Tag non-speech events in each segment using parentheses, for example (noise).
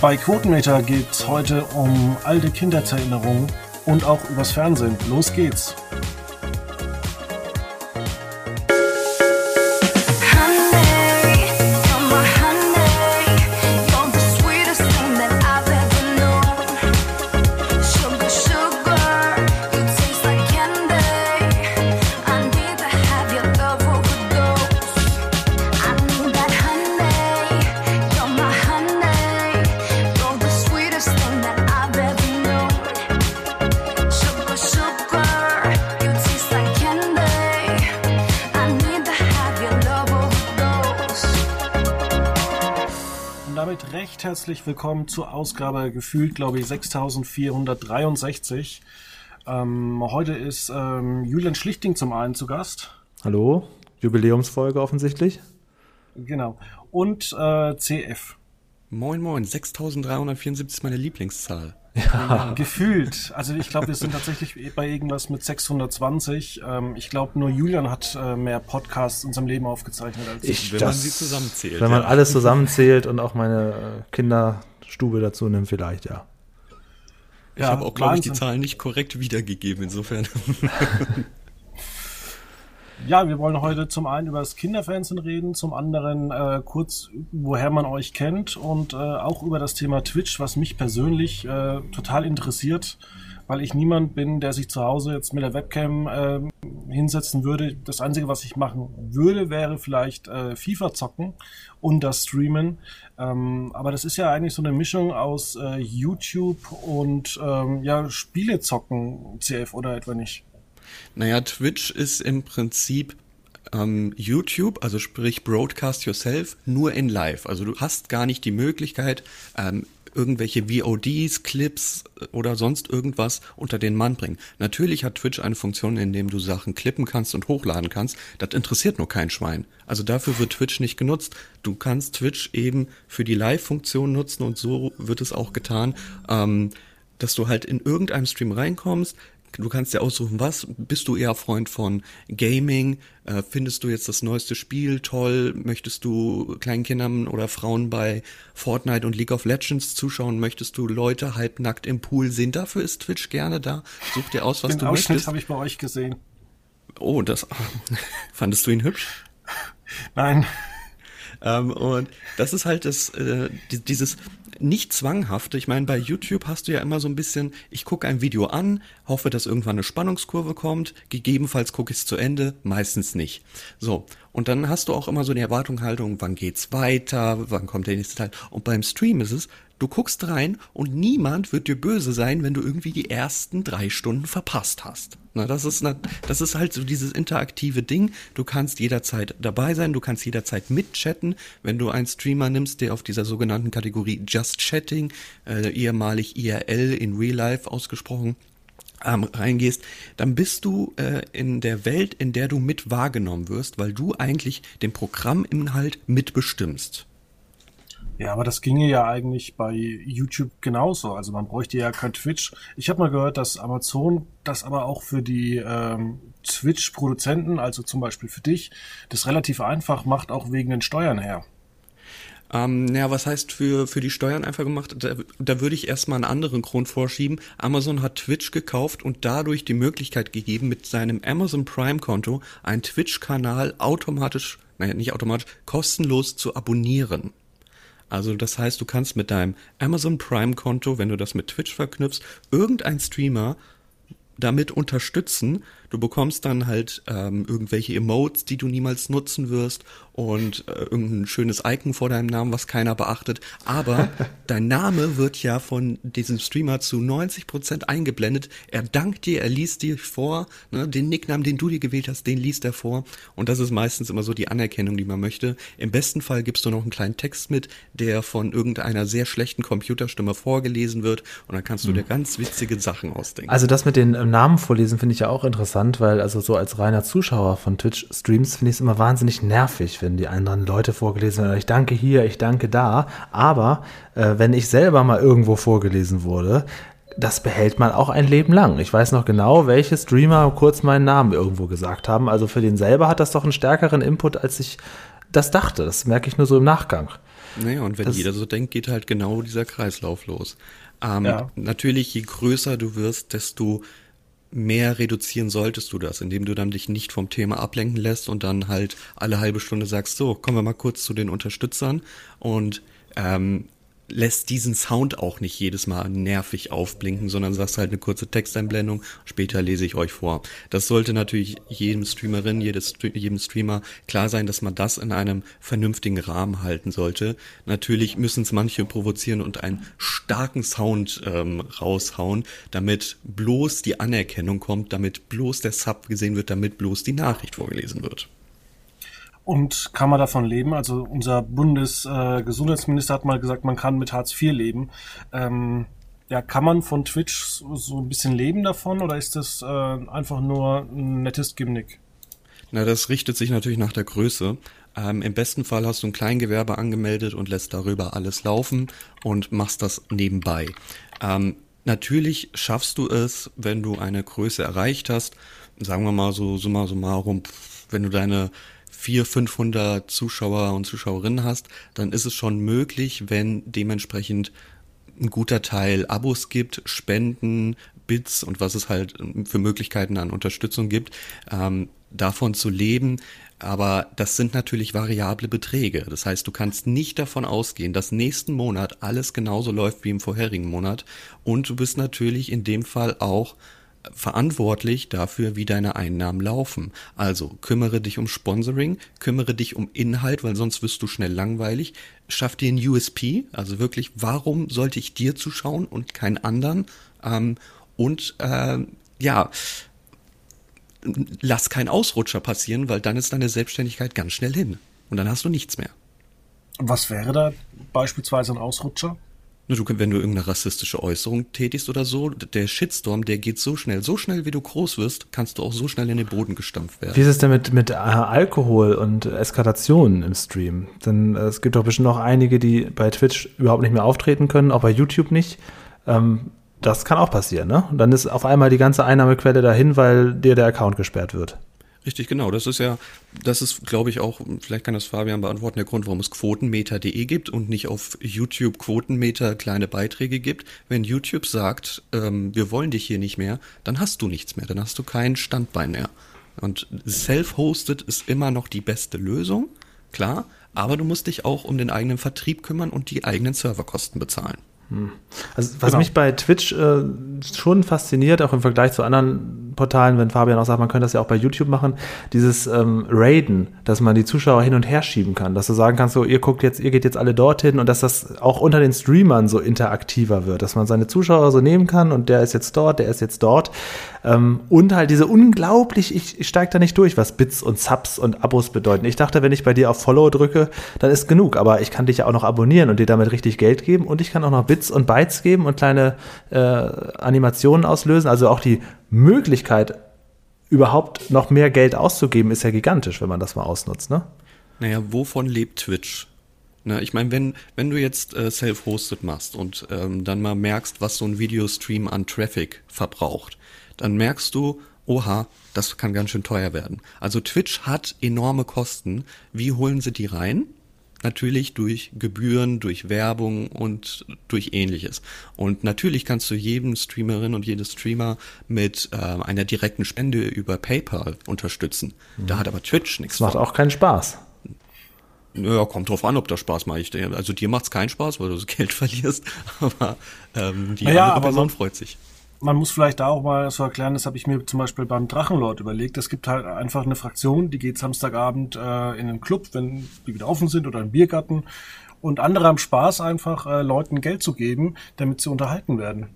Bei Quotenmeter geht es heute um alte Kindheitserinnerungen und auch übers Fernsehen. Los geht's! Herzlich willkommen zur Ausgabe gefühlt, glaube ich, 6463. Ähm, heute ist ähm, Julian Schlichting zum einen zu Gast. Hallo, Jubiläumsfolge offensichtlich. Genau. Und äh, CF. Moin, moin, 6374 ist meine Lieblingszahl. Ja. Gefühlt. Also ich glaube, wir sind tatsächlich bei irgendwas mit 620. Ähm, ich glaube, nur Julian hat äh, mehr Podcasts in seinem Leben aufgezeichnet als ich. wenn das, man sie zusammenzählt. Wenn man ja. alles zusammenzählt und auch meine äh, Kinderstube dazu nimmt, vielleicht, ja. Ich ja, habe auch, glaube ich, die Zahlen nicht korrekt wiedergegeben, insofern. (laughs) Ja, wir wollen heute zum einen über das Kinderfernsehen reden, zum anderen äh, kurz, woher man euch kennt und äh, auch über das Thema Twitch, was mich persönlich äh, total interessiert, weil ich niemand bin, der sich zu Hause jetzt mit der Webcam äh, hinsetzen würde. Das Einzige, was ich machen würde, wäre vielleicht äh, FIFA zocken und das streamen. Ähm, aber das ist ja eigentlich so eine Mischung aus äh, YouTube und ähm, ja, Spiele zocken, CF oder etwa nicht? Naja, Twitch ist im Prinzip ähm, YouTube, also sprich Broadcast Yourself, nur in Live. Also du hast gar nicht die Möglichkeit, ähm, irgendwelche VODs, Clips oder sonst irgendwas unter den Mann bringen. Natürlich hat Twitch eine Funktion, in dem du Sachen klippen kannst und hochladen kannst. Das interessiert nur kein Schwein. Also dafür wird Twitch nicht genutzt. Du kannst Twitch eben für die Live-Funktion nutzen und so wird es auch getan, ähm, dass du halt in irgendeinem Stream reinkommst, Du kannst dir aussuchen, was bist du eher Freund von Gaming? Äh, findest du jetzt das neueste Spiel toll? Möchtest du kleinen Kindern oder Frauen bei Fortnite und League of Legends zuschauen? Möchtest du Leute halbnackt im Pool sehen? Dafür ist Twitch gerne da. Such dir aus, was Den du Ausschnitt möchtest. habe ich bei euch gesehen. Oh, das (laughs) fandest du ihn hübsch? Nein. Ähm, und das ist halt das, äh, dieses nicht zwanghafte. Ich meine, bei YouTube hast du ja immer so ein bisschen, ich gucke ein Video an, hoffe, dass irgendwann eine Spannungskurve kommt, gegebenenfalls gucke ich es zu Ende, meistens nicht. So, und dann hast du auch immer so die Erwartungshaltung, wann geht's weiter, wann kommt der nächste Teil. Und beim Stream ist es, Du guckst rein und niemand wird dir böse sein, wenn du irgendwie die ersten drei Stunden verpasst hast. Na, das ist, das ist halt so dieses interaktive Ding. Du kannst jederzeit dabei sein, du kannst jederzeit mitchatten. Wenn du einen Streamer nimmst, der auf dieser sogenannten Kategorie Just Chatting, äh, ehemalig IRL in Real Life ausgesprochen, ähm, reingehst, dann bist du äh, in der Welt, in der du mit wahrgenommen wirst, weil du eigentlich den Programminhalt mitbestimmst. Ja, aber das ginge ja eigentlich bei YouTube genauso. Also man bräuchte ja kein Twitch. Ich habe mal gehört, dass Amazon das aber auch für die ähm, Twitch-Produzenten, also zum Beispiel für dich, das relativ einfach macht, auch wegen den Steuern her. Ähm, ja, was heißt für, für die Steuern einfach gemacht? Da, da würde ich erstmal einen anderen Grund vorschieben. Amazon hat Twitch gekauft und dadurch die Möglichkeit gegeben, mit seinem Amazon Prime-Konto einen Twitch-Kanal automatisch, naja, nicht automatisch, kostenlos zu abonnieren. Also das heißt, du kannst mit deinem Amazon Prime Konto, wenn du das mit Twitch verknüpfst, irgendein Streamer damit unterstützen. Du bekommst dann halt ähm, irgendwelche Emotes, die du niemals nutzen wirst und äh, irgendein schönes Icon vor deinem Namen, was keiner beachtet. Aber (laughs) dein Name wird ja von diesem Streamer zu 90 Prozent eingeblendet. Er dankt dir, er liest dir vor, ne, den Nicknamen, den du dir gewählt hast, den liest er vor. Und das ist meistens immer so die Anerkennung, die man möchte. Im besten Fall gibst du noch einen kleinen Text mit, der von irgendeiner sehr schlechten Computerstimme vorgelesen wird. Und dann kannst du mhm. dir ganz witzige Sachen ausdenken. Also das mit den äh, Namen vorlesen finde ich ja auch interessant, weil also so als reiner Zuschauer von Twitch-Streams finde ich es immer wahnsinnig nervig, wenn die anderen Leute vorgelesen werden. Ich danke hier, ich danke da. Aber äh, wenn ich selber mal irgendwo vorgelesen wurde, das behält man auch ein Leben lang. Ich weiß noch genau, welche Streamer kurz meinen Namen irgendwo gesagt haben. Also für den selber hat das doch einen stärkeren Input, als ich das dachte. Das merke ich nur so im Nachgang. Naja, und wenn das, jeder so denkt, geht halt genau dieser Kreislauf los. Ähm, ja. Natürlich, je größer du wirst, desto mehr reduzieren solltest du das, indem du dann dich nicht vom Thema ablenken lässt und dann halt alle halbe Stunde sagst, so, kommen wir mal kurz zu den Unterstützern und ähm, lässt diesen Sound auch nicht jedes Mal nervig aufblinken, sondern sagst halt eine kurze Texteinblendung, später lese ich euch vor. Das sollte natürlich jedem Streamerin, jedes, jedem Streamer klar sein, dass man das in einem vernünftigen Rahmen halten sollte. Natürlich müssen es manche provozieren und einen starken Sound ähm, raushauen, damit bloß die Anerkennung kommt, damit bloß der Sub gesehen wird, damit bloß die Nachricht vorgelesen wird. Und kann man davon leben? Also unser Bundesgesundheitsminister äh, hat mal gesagt, man kann mit Hartz IV leben. Ähm, ja, kann man von Twitch so, so, ein bisschen leben davon oder ist das äh, einfach nur ein nettes Gimmick? Na, das richtet sich natürlich nach der Größe. Ähm, Im besten Fall hast du ein Kleingewerbe angemeldet und lässt darüber alles laufen und machst das nebenbei. Ähm, natürlich schaffst du es, wenn du eine Größe erreicht hast, sagen wir mal so summa summarum, wenn du deine 400, 500 Zuschauer und Zuschauerinnen hast, dann ist es schon möglich, wenn dementsprechend ein guter Teil Abos gibt, Spenden, Bits und was es halt für Möglichkeiten an Unterstützung gibt, ähm, davon zu leben. Aber das sind natürlich variable Beträge. Das heißt, du kannst nicht davon ausgehen, dass nächsten Monat alles genauso läuft wie im vorherigen Monat. Und du bist natürlich in dem Fall auch verantwortlich dafür, wie deine Einnahmen laufen. Also kümmere dich um Sponsoring, kümmere dich um Inhalt, weil sonst wirst du schnell langweilig. Schaff dir ein USP, also wirklich, warum sollte ich dir zuschauen und keinen anderen? Ähm, und äh, ja, lass keinen Ausrutscher passieren, weil dann ist deine Selbstständigkeit ganz schnell hin. Und dann hast du nichts mehr. Was wäre da beispielsweise ein Ausrutscher? Du, wenn du irgendeine rassistische Äußerung tätigst oder so, der Shitstorm, der geht so schnell. So schnell, wie du groß wirst, kannst du auch so schnell in den Boden gestampft werden. Wie ist es denn mit, mit äh, Alkohol und Eskalationen im Stream? Denn äh, es gibt doch bestimmt noch einige, die bei Twitch überhaupt nicht mehr auftreten können, auch bei YouTube nicht. Ähm, das kann auch passieren, ne? Und dann ist auf einmal die ganze Einnahmequelle dahin, weil dir der Account gesperrt wird. Richtig, genau. Das ist ja, das ist, glaube ich, auch, vielleicht kann das Fabian beantworten, der Grund, warum es Quotenmeter.de gibt und nicht auf YouTube Quotenmeter kleine Beiträge gibt. Wenn YouTube sagt, ähm, wir wollen dich hier nicht mehr, dann hast du nichts mehr, dann hast du kein Standbein mehr. Und self-hosted ist immer noch die beste Lösung, klar, aber du musst dich auch um den eigenen Vertrieb kümmern und die eigenen Serverkosten bezahlen. Hm. Also was genau. mich bei Twitch äh, schon fasziniert, auch im Vergleich zu anderen Portalen, wenn Fabian auch sagt, man könnte das ja auch bei YouTube machen, dieses ähm, Raiden, dass man die Zuschauer hin und her schieben kann, dass du sagen kannst, so ihr guckt jetzt, ihr geht jetzt alle dorthin und dass das auch unter den Streamern so interaktiver wird, dass man seine Zuschauer so nehmen kann und der ist jetzt dort, der ist jetzt dort. Ähm, und halt diese unglaublich, ich, ich steige da nicht durch, was Bits und Subs und Abos bedeuten. Ich dachte, wenn ich bei dir auf Follow drücke, dann ist genug, aber ich kann dich ja auch noch abonnieren und dir damit richtig Geld geben und ich kann auch noch Bits und Bytes geben und kleine äh, Animationen auslösen. Also auch die Möglichkeit, überhaupt noch mehr Geld auszugeben, ist ja gigantisch, wenn man das mal ausnutzt, ne? Naja, wovon lebt Twitch? Na, ich meine, wenn, wenn du jetzt äh, self-hosted machst und ähm, dann mal merkst, was so ein Videostream an Traffic verbraucht, dann merkst du, oha, das kann ganz schön teuer werden. Also Twitch hat enorme Kosten. Wie holen sie die rein? Natürlich durch Gebühren, durch Werbung und durch ähnliches. Und natürlich kannst du jedem Streamerin und jede Streamer mit äh, einer direkten Spende über PayPal unterstützen. Mhm. Da hat aber Twitch nichts. Das macht von. auch keinen Spaß. Ja, kommt drauf an, ob das Spaß macht. Also dir macht's keinen Spaß, weil du das (laughs) Geld verlierst, aber ähm, die naja, andere Person freut sich man muss vielleicht da auch mal so erklären, das habe ich mir zum Beispiel beim Drachenlord überlegt. Es gibt halt einfach eine Fraktion, die geht Samstagabend äh, in einen Club, wenn die wieder offen sind oder einen Biergarten. Und andere haben Spaß, einfach äh, Leuten Geld zu geben, damit sie unterhalten werden.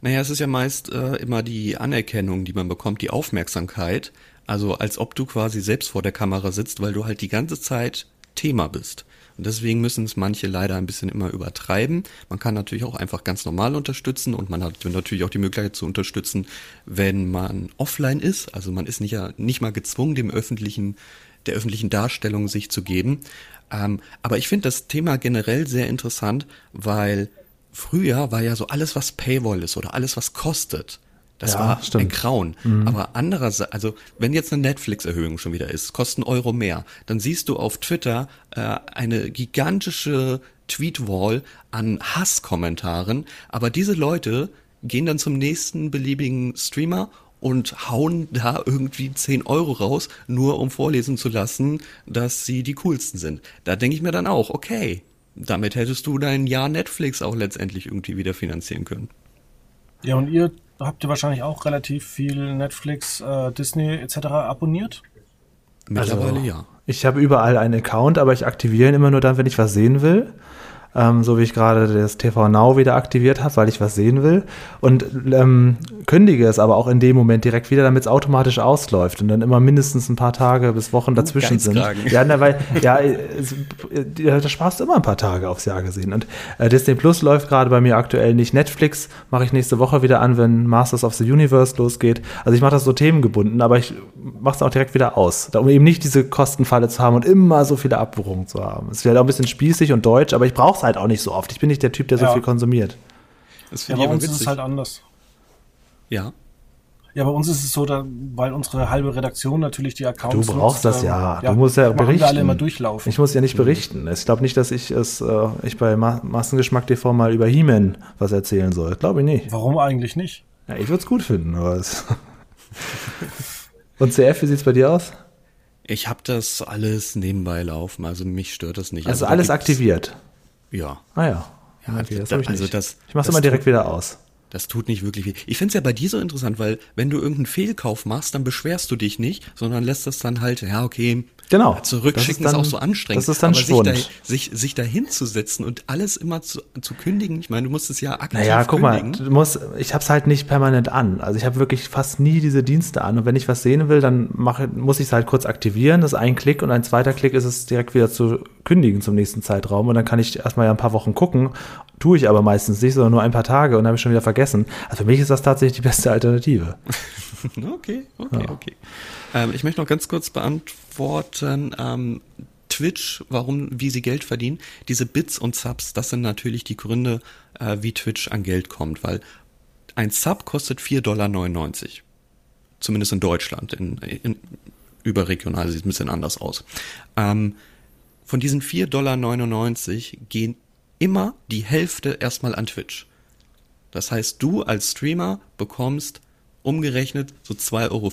Naja, es ist ja meist äh, immer die Anerkennung, die man bekommt, die Aufmerksamkeit. Also als ob du quasi selbst vor der Kamera sitzt, weil du halt die ganze Zeit Thema bist. Und deswegen müssen es manche leider ein bisschen immer übertreiben. Man kann natürlich auch einfach ganz normal unterstützen und man hat natürlich auch die Möglichkeit zu unterstützen, wenn man offline ist. Also man ist nicht, nicht mal gezwungen, dem öffentlichen, der öffentlichen Darstellung sich zu geben. Ähm, aber ich finde das Thema generell sehr interessant, weil früher war ja so alles, was Paywall ist oder alles, was kostet, Das Ja, war stimmt. ein Grauen. Aber andererseits, also wenn jetzt eine Netflix-Erhöhung schon wieder ist, kosten Euro mehr, dann siehst du auf Twitter äh, eine gigantische Tweetwall an Hasskommentaren. Aber diese Leute gehen dann zum nächsten beliebigen Streamer und hauen da irgendwie 10 Euro raus, nur um vorlesen zu lassen, dass sie die coolsten sind. Da denke ich mir dann auch, okay, damit hättest du dein Jahr Netflix auch letztendlich irgendwie wieder finanzieren können. Ja, und ihr habt ihr wahrscheinlich auch relativ viel Netflix, äh, Disney etc. abonniert? Mittlerweile Also, ja. Ich habe überall einen Account, aber ich aktiviere ihn immer nur dann, wenn ich was sehen will. Ähm, so wie ich gerade das TV Now wieder aktiviert habe, weil ich was sehen will. Und ähm, kündige es aber auch in dem Moment direkt wieder, damit es automatisch ausläuft und dann immer mindestens ein paar Tage bis Wochen dazwischen sind. Geizkragen. Ja, na, weil, ja, es, da sparst du immer ein paar Tage aufs Jahr gesehen. Und äh, Disney Plus läuft gerade bei mir aktuell nicht. Netflix mache ich nächste Woche wieder an, wenn Masters of the Universe losgeht. Also ich mache das so themengebunden, aber ich mache es auch direkt wieder aus, um eben nicht diese Kostenfalle zu haben und immer so viele Abbuchungen zu haben. Es ist halt auch ein bisschen spießig und deutsch, aber ich brauche es halt auch nicht so oft. Ich bin nicht der Typ, der so Ja. viel konsumiert. Das Ja, bei uns ist witzig. es halt anders. ja. Ja, bei uns ist es so, da, weil unsere halbe Redaktion natürlich die Du Accounts brauchst nutzt, das ähm, ja. Du musst ja berichten. alle immer durchlaufen. Ich muss ja nicht berichten. Ich glaube nicht, dass ich es, äh, ich bei Ma Massengeschmack TV mal über He-Man was erzählen soll. Glaube ich nicht. Warum eigentlich nicht? Ja, ich würde es gut finden, aber es. (laughs) Und CF, wie sieht's bei dir aus? Ich habe das alles nebenbei laufen, also mich stört das nicht. Also da alles aktiviert. Ja, Ah ja. Ja, okay, das da- ich also nicht. das- ich mach's das immer direkt tut- wieder aus. das tut nicht wirklich weh. Ich find's ja bei dir so interessant, weil wenn du irgendeinen Fehlkauf machst, dann beschwerst du dich nicht, sondern lässt das dann halt, ja, okay, Genau. ja, zurückschicken Das ist, ist dann- auch so anstrengend. das ist dann aber sich, da, Schwund. sich, sich da hinzusetzen und alles immer zu, zu kündigen, ich meine, du musst es ja aktiv Naja, guck mal, kündigen. du musst, ich hab's halt nicht permanent an. Also ich habe wirklich fast nie diese Dienste an. Und wenn ich was sehen will, dann mache, muss ich es halt kurz aktivieren. Das ist ein Klick und ein zweiter Klick ist es direkt wieder zu kündigen zum nächsten Zeitraum. Und dann kann ich erstmal ja ein paar Wochen gucken. Tue ich aber meistens nicht, sondern nur ein paar Tage und dann habe ich schon wieder vergessen. Also für mich ist das tatsächlich die beste Alternative. (laughs) Okay, okay, okay. Ähm, ich möchte noch ganz kurz beantworten, ähm, Twitch, warum, wie sie Geld verdienen. Diese Bits und Subs, das sind natürlich die Gründe, äh, wie Twitch an Geld kommt, weil ein Sub kostet 4,99 Dollar. Zumindest in Deutschland. In, in, überregional sieht es ein bisschen anders aus. Ähm, von diesen 4,99 Dollar gehen immer die Hälfte erstmal an Twitch. Das heißt, du als Streamer bekommst umgerechnet so 2,50 Euro.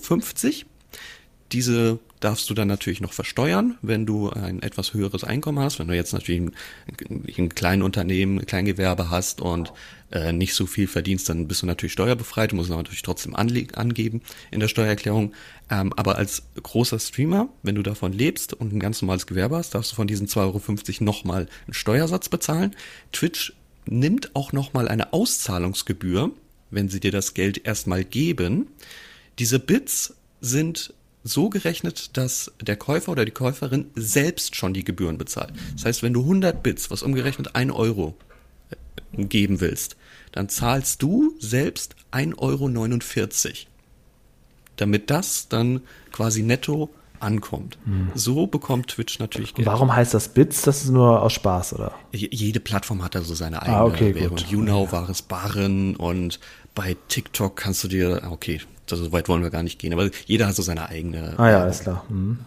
Diese darfst du dann natürlich noch versteuern, wenn du ein etwas höheres Einkommen hast. Wenn du jetzt natürlich ein, ein kleines Unternehmen, ein Kleingewerbe hast und äh, nicht so viel verdienst, dann bist du natürlich steuerbefreit. Du musst natürlich trotzdem angeben in der Steuererklärung. Ähm, aber als großer Streamer, wenn du davon lebst und ein ganz normales Gewerbe hast, darfst du von diesen 2,50 Euro nochmal einen Steuersatz bezahlen. Twitch nimmt auch nochmal eine Auszahlungsgebühr, wenn sie dir das Geld erstmal geben. Diese Bits sind so gerechnet, dass der Käufer oder die Käuferin selbst schon die Gebühren bezahlt. Das heißt, wenn du 100 Bits, was umgerechnet 1 Euro äh, geben willst, dann zahlst du selbst 1,49 Euro. Damit das dann quasi netto ankommt. So bekommt Twitch natürlich Und Geld. warum heißt das Bits? Das ist nur aus Spaß, oder? Je- Jede Plattform hat da so seine eigene Ah, okay, Währung. gut. YouNow war es Barren und bei TikTok kannst du dir, ah, okay, so weit wollen wir gar nicht gehen, aber jeder hat so seine eigene. Ah ja, alles klar. Mhm.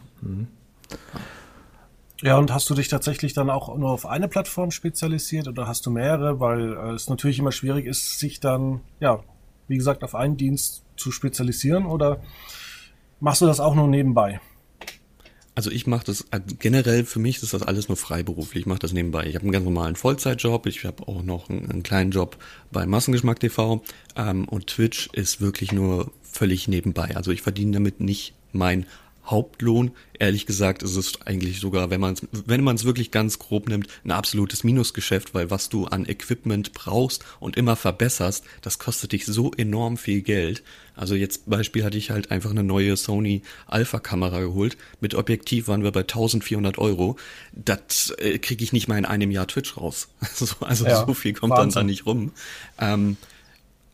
Ja, und hast du dich tatsächlich dann auch nur auf eine Plattform spezialisiert oder hast du mehrere? Weil äh, es natürlich immer schwierig ist, sich dann, ja, wie gesagt, auf einen Dienst zu spezialisieren oder machst du das auch nur nebenbei? Also ich mache das äh, generell für mich ist das alles nur freiberuflich. Ich mache das nebenbei. Ich habe einen ganz normalen Vollzeitjob. Ich habe auch noch einen, einen kleinen Job bei Massengeschmack TV ähm, und Twitch ist wirklich nur völlig nebenbei. Also ich verdiene damit nicht mein Hauptlohn. Ehrlich gesagt ist es eigentlich sogar, wenn man es wenn man es wirklich ganz grob nimmt, ein absolutes Minusgeschäft, weil was du an Equipment brauchst und immer verbesserst, das kostet dich so enorm viel Geld. Also jetzt Beispiel hatte ich halt einfach eine neue Sony Alpha Kamera geholt. Mit Objektiv waren wir bei 1400 Euro. Das äh, kriege ich nicht mal in einem Jahr Twitch raus. (laughs) Also, also Ja, so viel kommt dann Wahnsinn. da nicht rum. Ähm,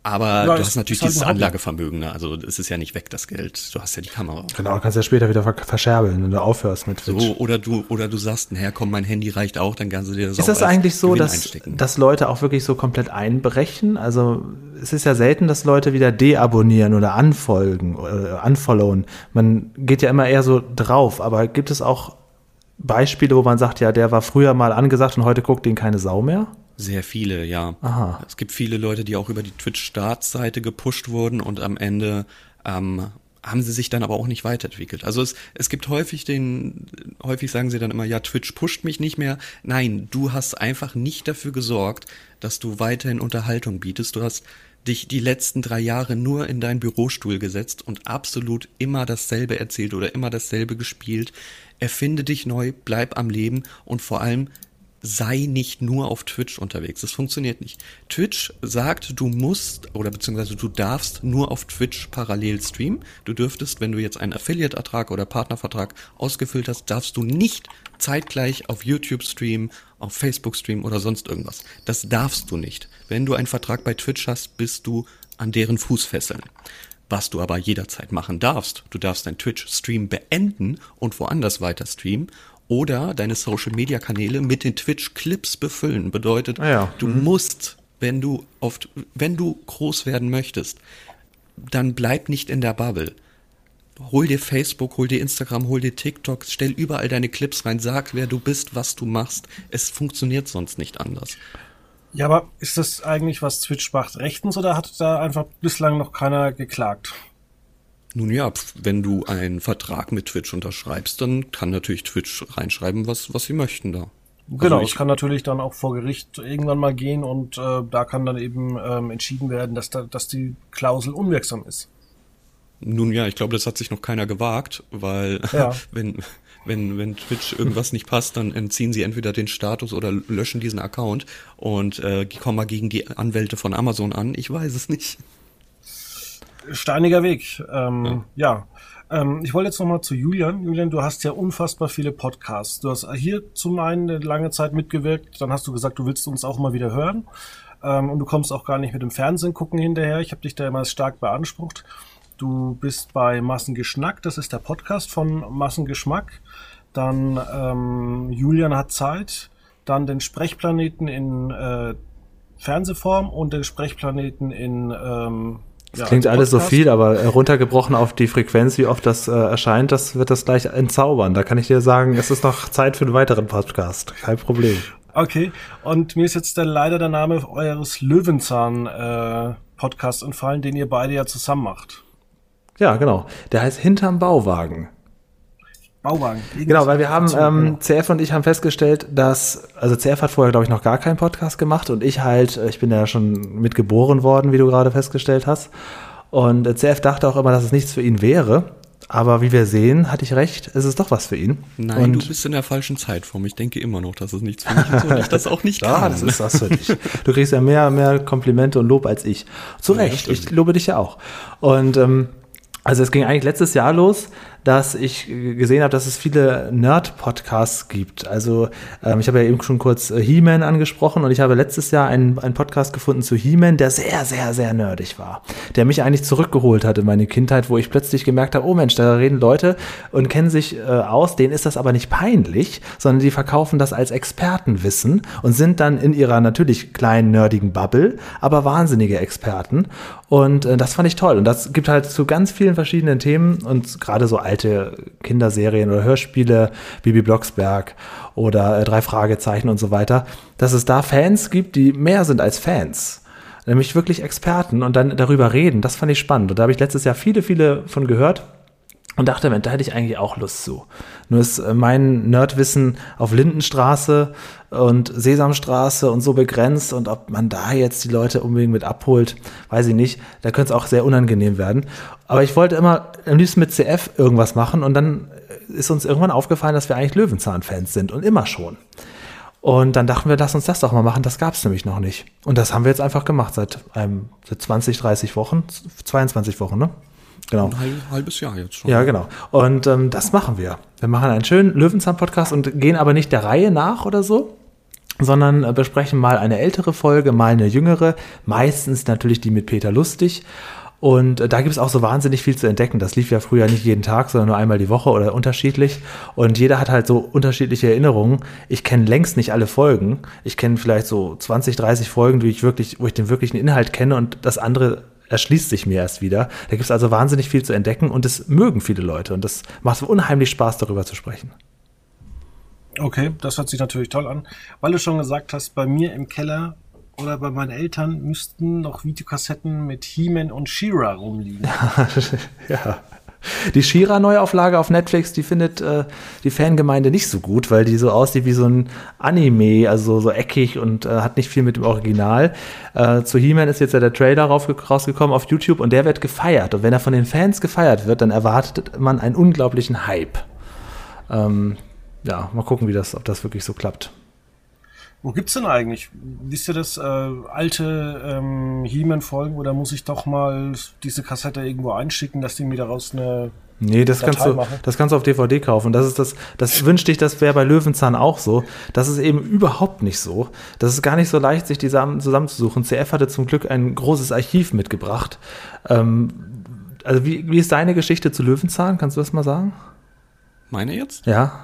Aber Ja, du hast natürlich halt dieses. Anlagevermögen, ne? also es ist ja nicht weg, das Geld. Du hast ja die Kamera. Genau, du kannst ja später wieder ver verscherbeln, wenn du aufhörst mit Twitch. So, oder du, oder du sagst, naja, komm, mein Handy reicht auch, dann kannst du dir das Ist das eigentlich so, Gewinn dass, einstecken. dass Leute auch wirklich so komplett einbrechen? Also es ist ja selten, dass Leute wieder deabonnieren oder unfolgen oder unfollowen. Man geht ja immer eher so drauf, aber gibt es auch Beispiele, wo man sagt, ja, der war früher mal angesagt und heute guckt den keine Sau mehr? Sehr viele, ja. Aha. Es gibt viele Leute, die auch über die Twitch-Startseite gepusht wurden und am Ende ähm, haben sie sich dann aber auch nicht weiterentwickelt. Also es, es gibt häufig den, häufig sagen sie dann immer, ja, Twitch pusht mich nicht mehr. Nein, du hast einfach nicht dafür gesorgt, dass du weiterhin Unterhaltung bietest. Du hast dich die letzten drei Jahre nur in deinen Bürostuhl gesetzt und absolut immer dasselbe erzählt oder immer dasselbe gespielt. Erfinde dich neu, bleib am Leben und vor allem sei nicht nur auf Twitch unterwegs. Das funktioniert nicht. Twitch sagt, du musst oder beziehungsweise du darfst nur auf Twitch parallel streamen. Du dürftest, wenn du jetzt einen Affiliate-Vertrag oder Partnervertrag ausgefüllt hast, darfst du nicht zeitgleich auf YouTube streamen, auf Facebook streamen oder sonst irgendwas. Das darfst du nicht. Wenn du einen Vertrag bei Twitch hast, bist du an deren Fußfesseln. Was du aber jederzeit machen darfst, du darfst deinen Twitch-Stream beenden und woanders weiter streamen oder deine Social-Media-Kanäle mit den Twitch-Clips befüllen. Bedeutet, Ah ja. du musst, wenn du oft, wenn du groß werden möchtest, dann bleib nicht in der Bubble. Hol dir Facebook, hol dir Instagram, hol dir TikTok, stell überall deine Clips rein, sag, wer du bist, was du machst. Es funktioniert sonst nicht anders. Ja, aber ist das eigentlich, was Twitch macht, rechtens oder hat da einfach bislang noch keiner geklagt? Nun ja, wenn du einen Vertrag mit Twitch unterschreibst, dann kann natürlich Twitch reinschreiben, was, was sie möchten da. Genau, ich- es kann natürlich dann auch vor Gericht irgendwann mal gehen und äh, da kann dann eben ähm, entschieden werden, dass, da, dass die Klausel unwirksam ist. Nun ja, ich glaube, das hat sich noch keiner gewagt, weil (laughs) Ja. wenn, wenn, wenn Twitch irgendwas nicht passt, dann entziehen sie entweder den Status oder löschen diesen Account und äh, kommen mal gegen die Anwälte von Amazon an. Ich weiß es nicht. Steiniger Weg. Ähm, ja. Ähm, ich wollte jetzt nochmal zu Julian. Julian, du hast ja unfassbar viele Podcasts. Du hast hier zum einen eine lange Zeit mitgewirkt, dann hast du gesagt, du willst uns auch mal wieder hören. Ähm, und du kommst auch gar nicht mit dem Fernsehen gucken hinterher. Ich habe dich da immer stark beansprucht. Du bist bei Massengeschnack, das ist der Podcast von Massengeschmack. Dann ähm, Julian hat Zeit. Dann den Sprechplaneten in äh, Fernsehform und den Sprechplaneten in ähm, Das klingt alles so viel, aber äh, runtergebrochen auf die Frequenz, wie oft das äh, erscheint, das wird das gleich entzaubern. Da kann ich dir sagen, es ist noch Zeit für einen weiteren Podcast. Kein Problem. Okay, und mir ist jetzt der, leider der Name eures Löwenzahn-Podcasts entfallen, den ihr beide ja zusammen macht. Ja, genau. Der heißt Hinterm Bauwagen. Bauwagen. Genau, weil wir haben, ähm, CF und ich haben festgestellt, dass, also CF hat vorher, glaube ich, noch gar keinen Podcast gemacht und ich halt, äh, ich bin ja schon mit geboren worden, wie du gerade festgestellt hast. Und äh, CF dachte auch immer, dass es nichts für ihn wäre. Aber wie wir sehen, hatte ich recht, es ist doch was für ihn. Nein, und du bist in der falschen Zeitform. Ich denke immer noch, dass es nichts für mich ist und ich das auch nicht (laughs) Ja, kann. das ist das für dich. Du kriegst ja mehr, mehr Komplimente und Lob als ich. Zu Ja, Recht, ich lobe dich ja auch. Und ähm, also es ging eigentlich letztes Jahr los, dass ich gesehen habe, dass es viele Nerd-Podcasts gibt. Also ähm, ich habe ja eben schon kurz äh, He-Man angesprochen und ich habe letztes Jahr einen, einen Podcast gefunden zu He-Man, der sehr, sehr, sehr nerdig war. Der mich eigentlich zurückgeholt hat in meine Kindheit, wo ich plötzlich gemerkt habe, oh Mensch, da reden Leute und kennen sich äh, aus, denen ist das aber nicht peinlich, sondern die verkaufen das als Expertenwissen und sind dann in ihrer natürlich kleinen nerdigen Bubble, aber wahnsinnige Experten. Und äh, das fand ich toll. Und das gibt halt zu ganz vielen verschiedenen Themen und gerade so alte Kinderserien oder Hörspiele, Bibi Blocksberg oder äh, drei Fragezeichen und so weiter, dass es da Fans gibt, die mehr sind als Fans. Nämlich wirklich Experten und dann darüber reden. Das fand ich spannend. Und da habe ich letztes Jahr viele, viele von gehört. Und dachte, Mensch, da hätte ich eigentlich auch Lust zu. Nur ist äh, mein Nerdwissen auf Lindenstraße und Sesamstraße und so begrenzt und ob man da jetzt die Leute unbedingt mit abholt, weiß ich nicht. Da könnte es auch sehr unangenehm werden. Aber ich wollte immer am liebsten mit CF irgendwas machen und dann ist uns irgendwann aufgefallen, dass wir eigentlich Löwenzahn-Fans sind und immer schon. Und dann dachten wir, lass uns das doch mal machen. Das gab es nämlich noch nicht. Und das haben wir jetzt einfach gemacht seit, ähm, seit 20, 30 Wochen, 22 Wochen, ne? Genau. Ein halb- halbes Jahr jetzt schon. Ja, genau. Und ähm, das machen wir. Wir machen einen schönen Löwenzahn-Podcast und gehen aber nicht der Reihe nach oder so, sondern äh, besprechen mal eine ältere Folge, mal eine jüngere, meistens natürlich die mit Peter Lustig. Und äh, da gibt es auch so wahnsinnig viel zu entdecken. Das lief ja früher nicht jeden Tag, sondern nur einmal die Woche oder unterschiedlich. Und jeder hat halt so unterschiedliche Erinnerungen. Ich kenne längst nicht alle Folgen. Ich kenne vielleicht so 20, 30 Folgen, die ich wirklich, wo ich den wirklichen Inhalt kenne und das andere erschließt sich mir erst wieder. Da gibt es also wahnsinnig viel zu entdecken und es mögen viele Leute und das macht unheimlich Spaß, darüber zu sprechen. Okay, das hört sich natürlich toll an. Weil du schon gesagt hast, bei mir im Keller oder bei meinen Eltern müssten noch Videokassetten mit He-Man und She-Ra rumliegen. (laughs) ja. Die Shira-Neuauflage auf Netflix, die findet äh, die Fangemeinde nicht so gut, weil die so aussieht wie so ein Anime, also so eckig und äh, hat nicht viel mit dem Original. Äh, zu He-Man ist jetzt ja der Trailer rausgekommen auf YouTube und der wird gefeiert. Und wenn er von den Fans gefeiert wird, dann erwartet man einen unglaublichen Hype. Ähm, ja, mal gucken, wie das, ob das wirklich so klappt. Wo gibt's denn eigentlich? Wisst ihr das? Äh, alte ähm, He-Man-Folgen oder muss ich doch mal diese Kassette irgendwo einschicken, dass die mir daraus eine. Nee, das kannst, du, das kannst du auf DVD kaufen. Das ist das, das wünschte ich, das wäre bei Löwenzahn auch so. Das ist eben überhaupt nicht so. Das ist gar nicht so leicht, sich die zusammenzusuchen. CF hatte zum Glück ein großes Archiv mitgebracht. Ähm, also, wie, wie ist deine Geschichte zu Löwenzahn? Kannst du das mal sagen? Meine jetzt? Ja.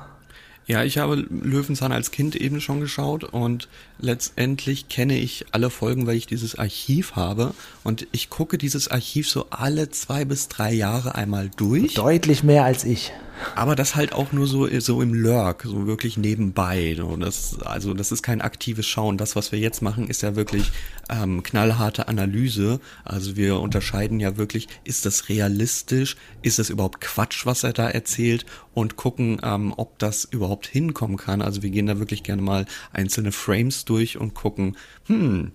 Ja, ich habe Löwenzahn als Kind eben schon geschaut und letztendlich kenne ich alle Folgen, weil ich dieses Archiv habe und ich gucke dieses Archiv so alle zwei bis drei Jahre einmal durch. Deutlich mehr als ich. Aber das halt auch nur so, so im Lurk, so wirklich nebenbei. So. Das, also das ist kein aktives Schauen. Das, was wir jetzt machen, ist ja wirklich ähm, knallharte Analyse. Also wir unterscheiden ja wirklich, ist das realistisch? Ist das überhaupt Quatsch, was er da erzählt? Und gucken, ähm, ob das überhaupt hinkommen kann. Also wir gehen da wirklich gerne mal einzelne Frames durch und gucken, hm,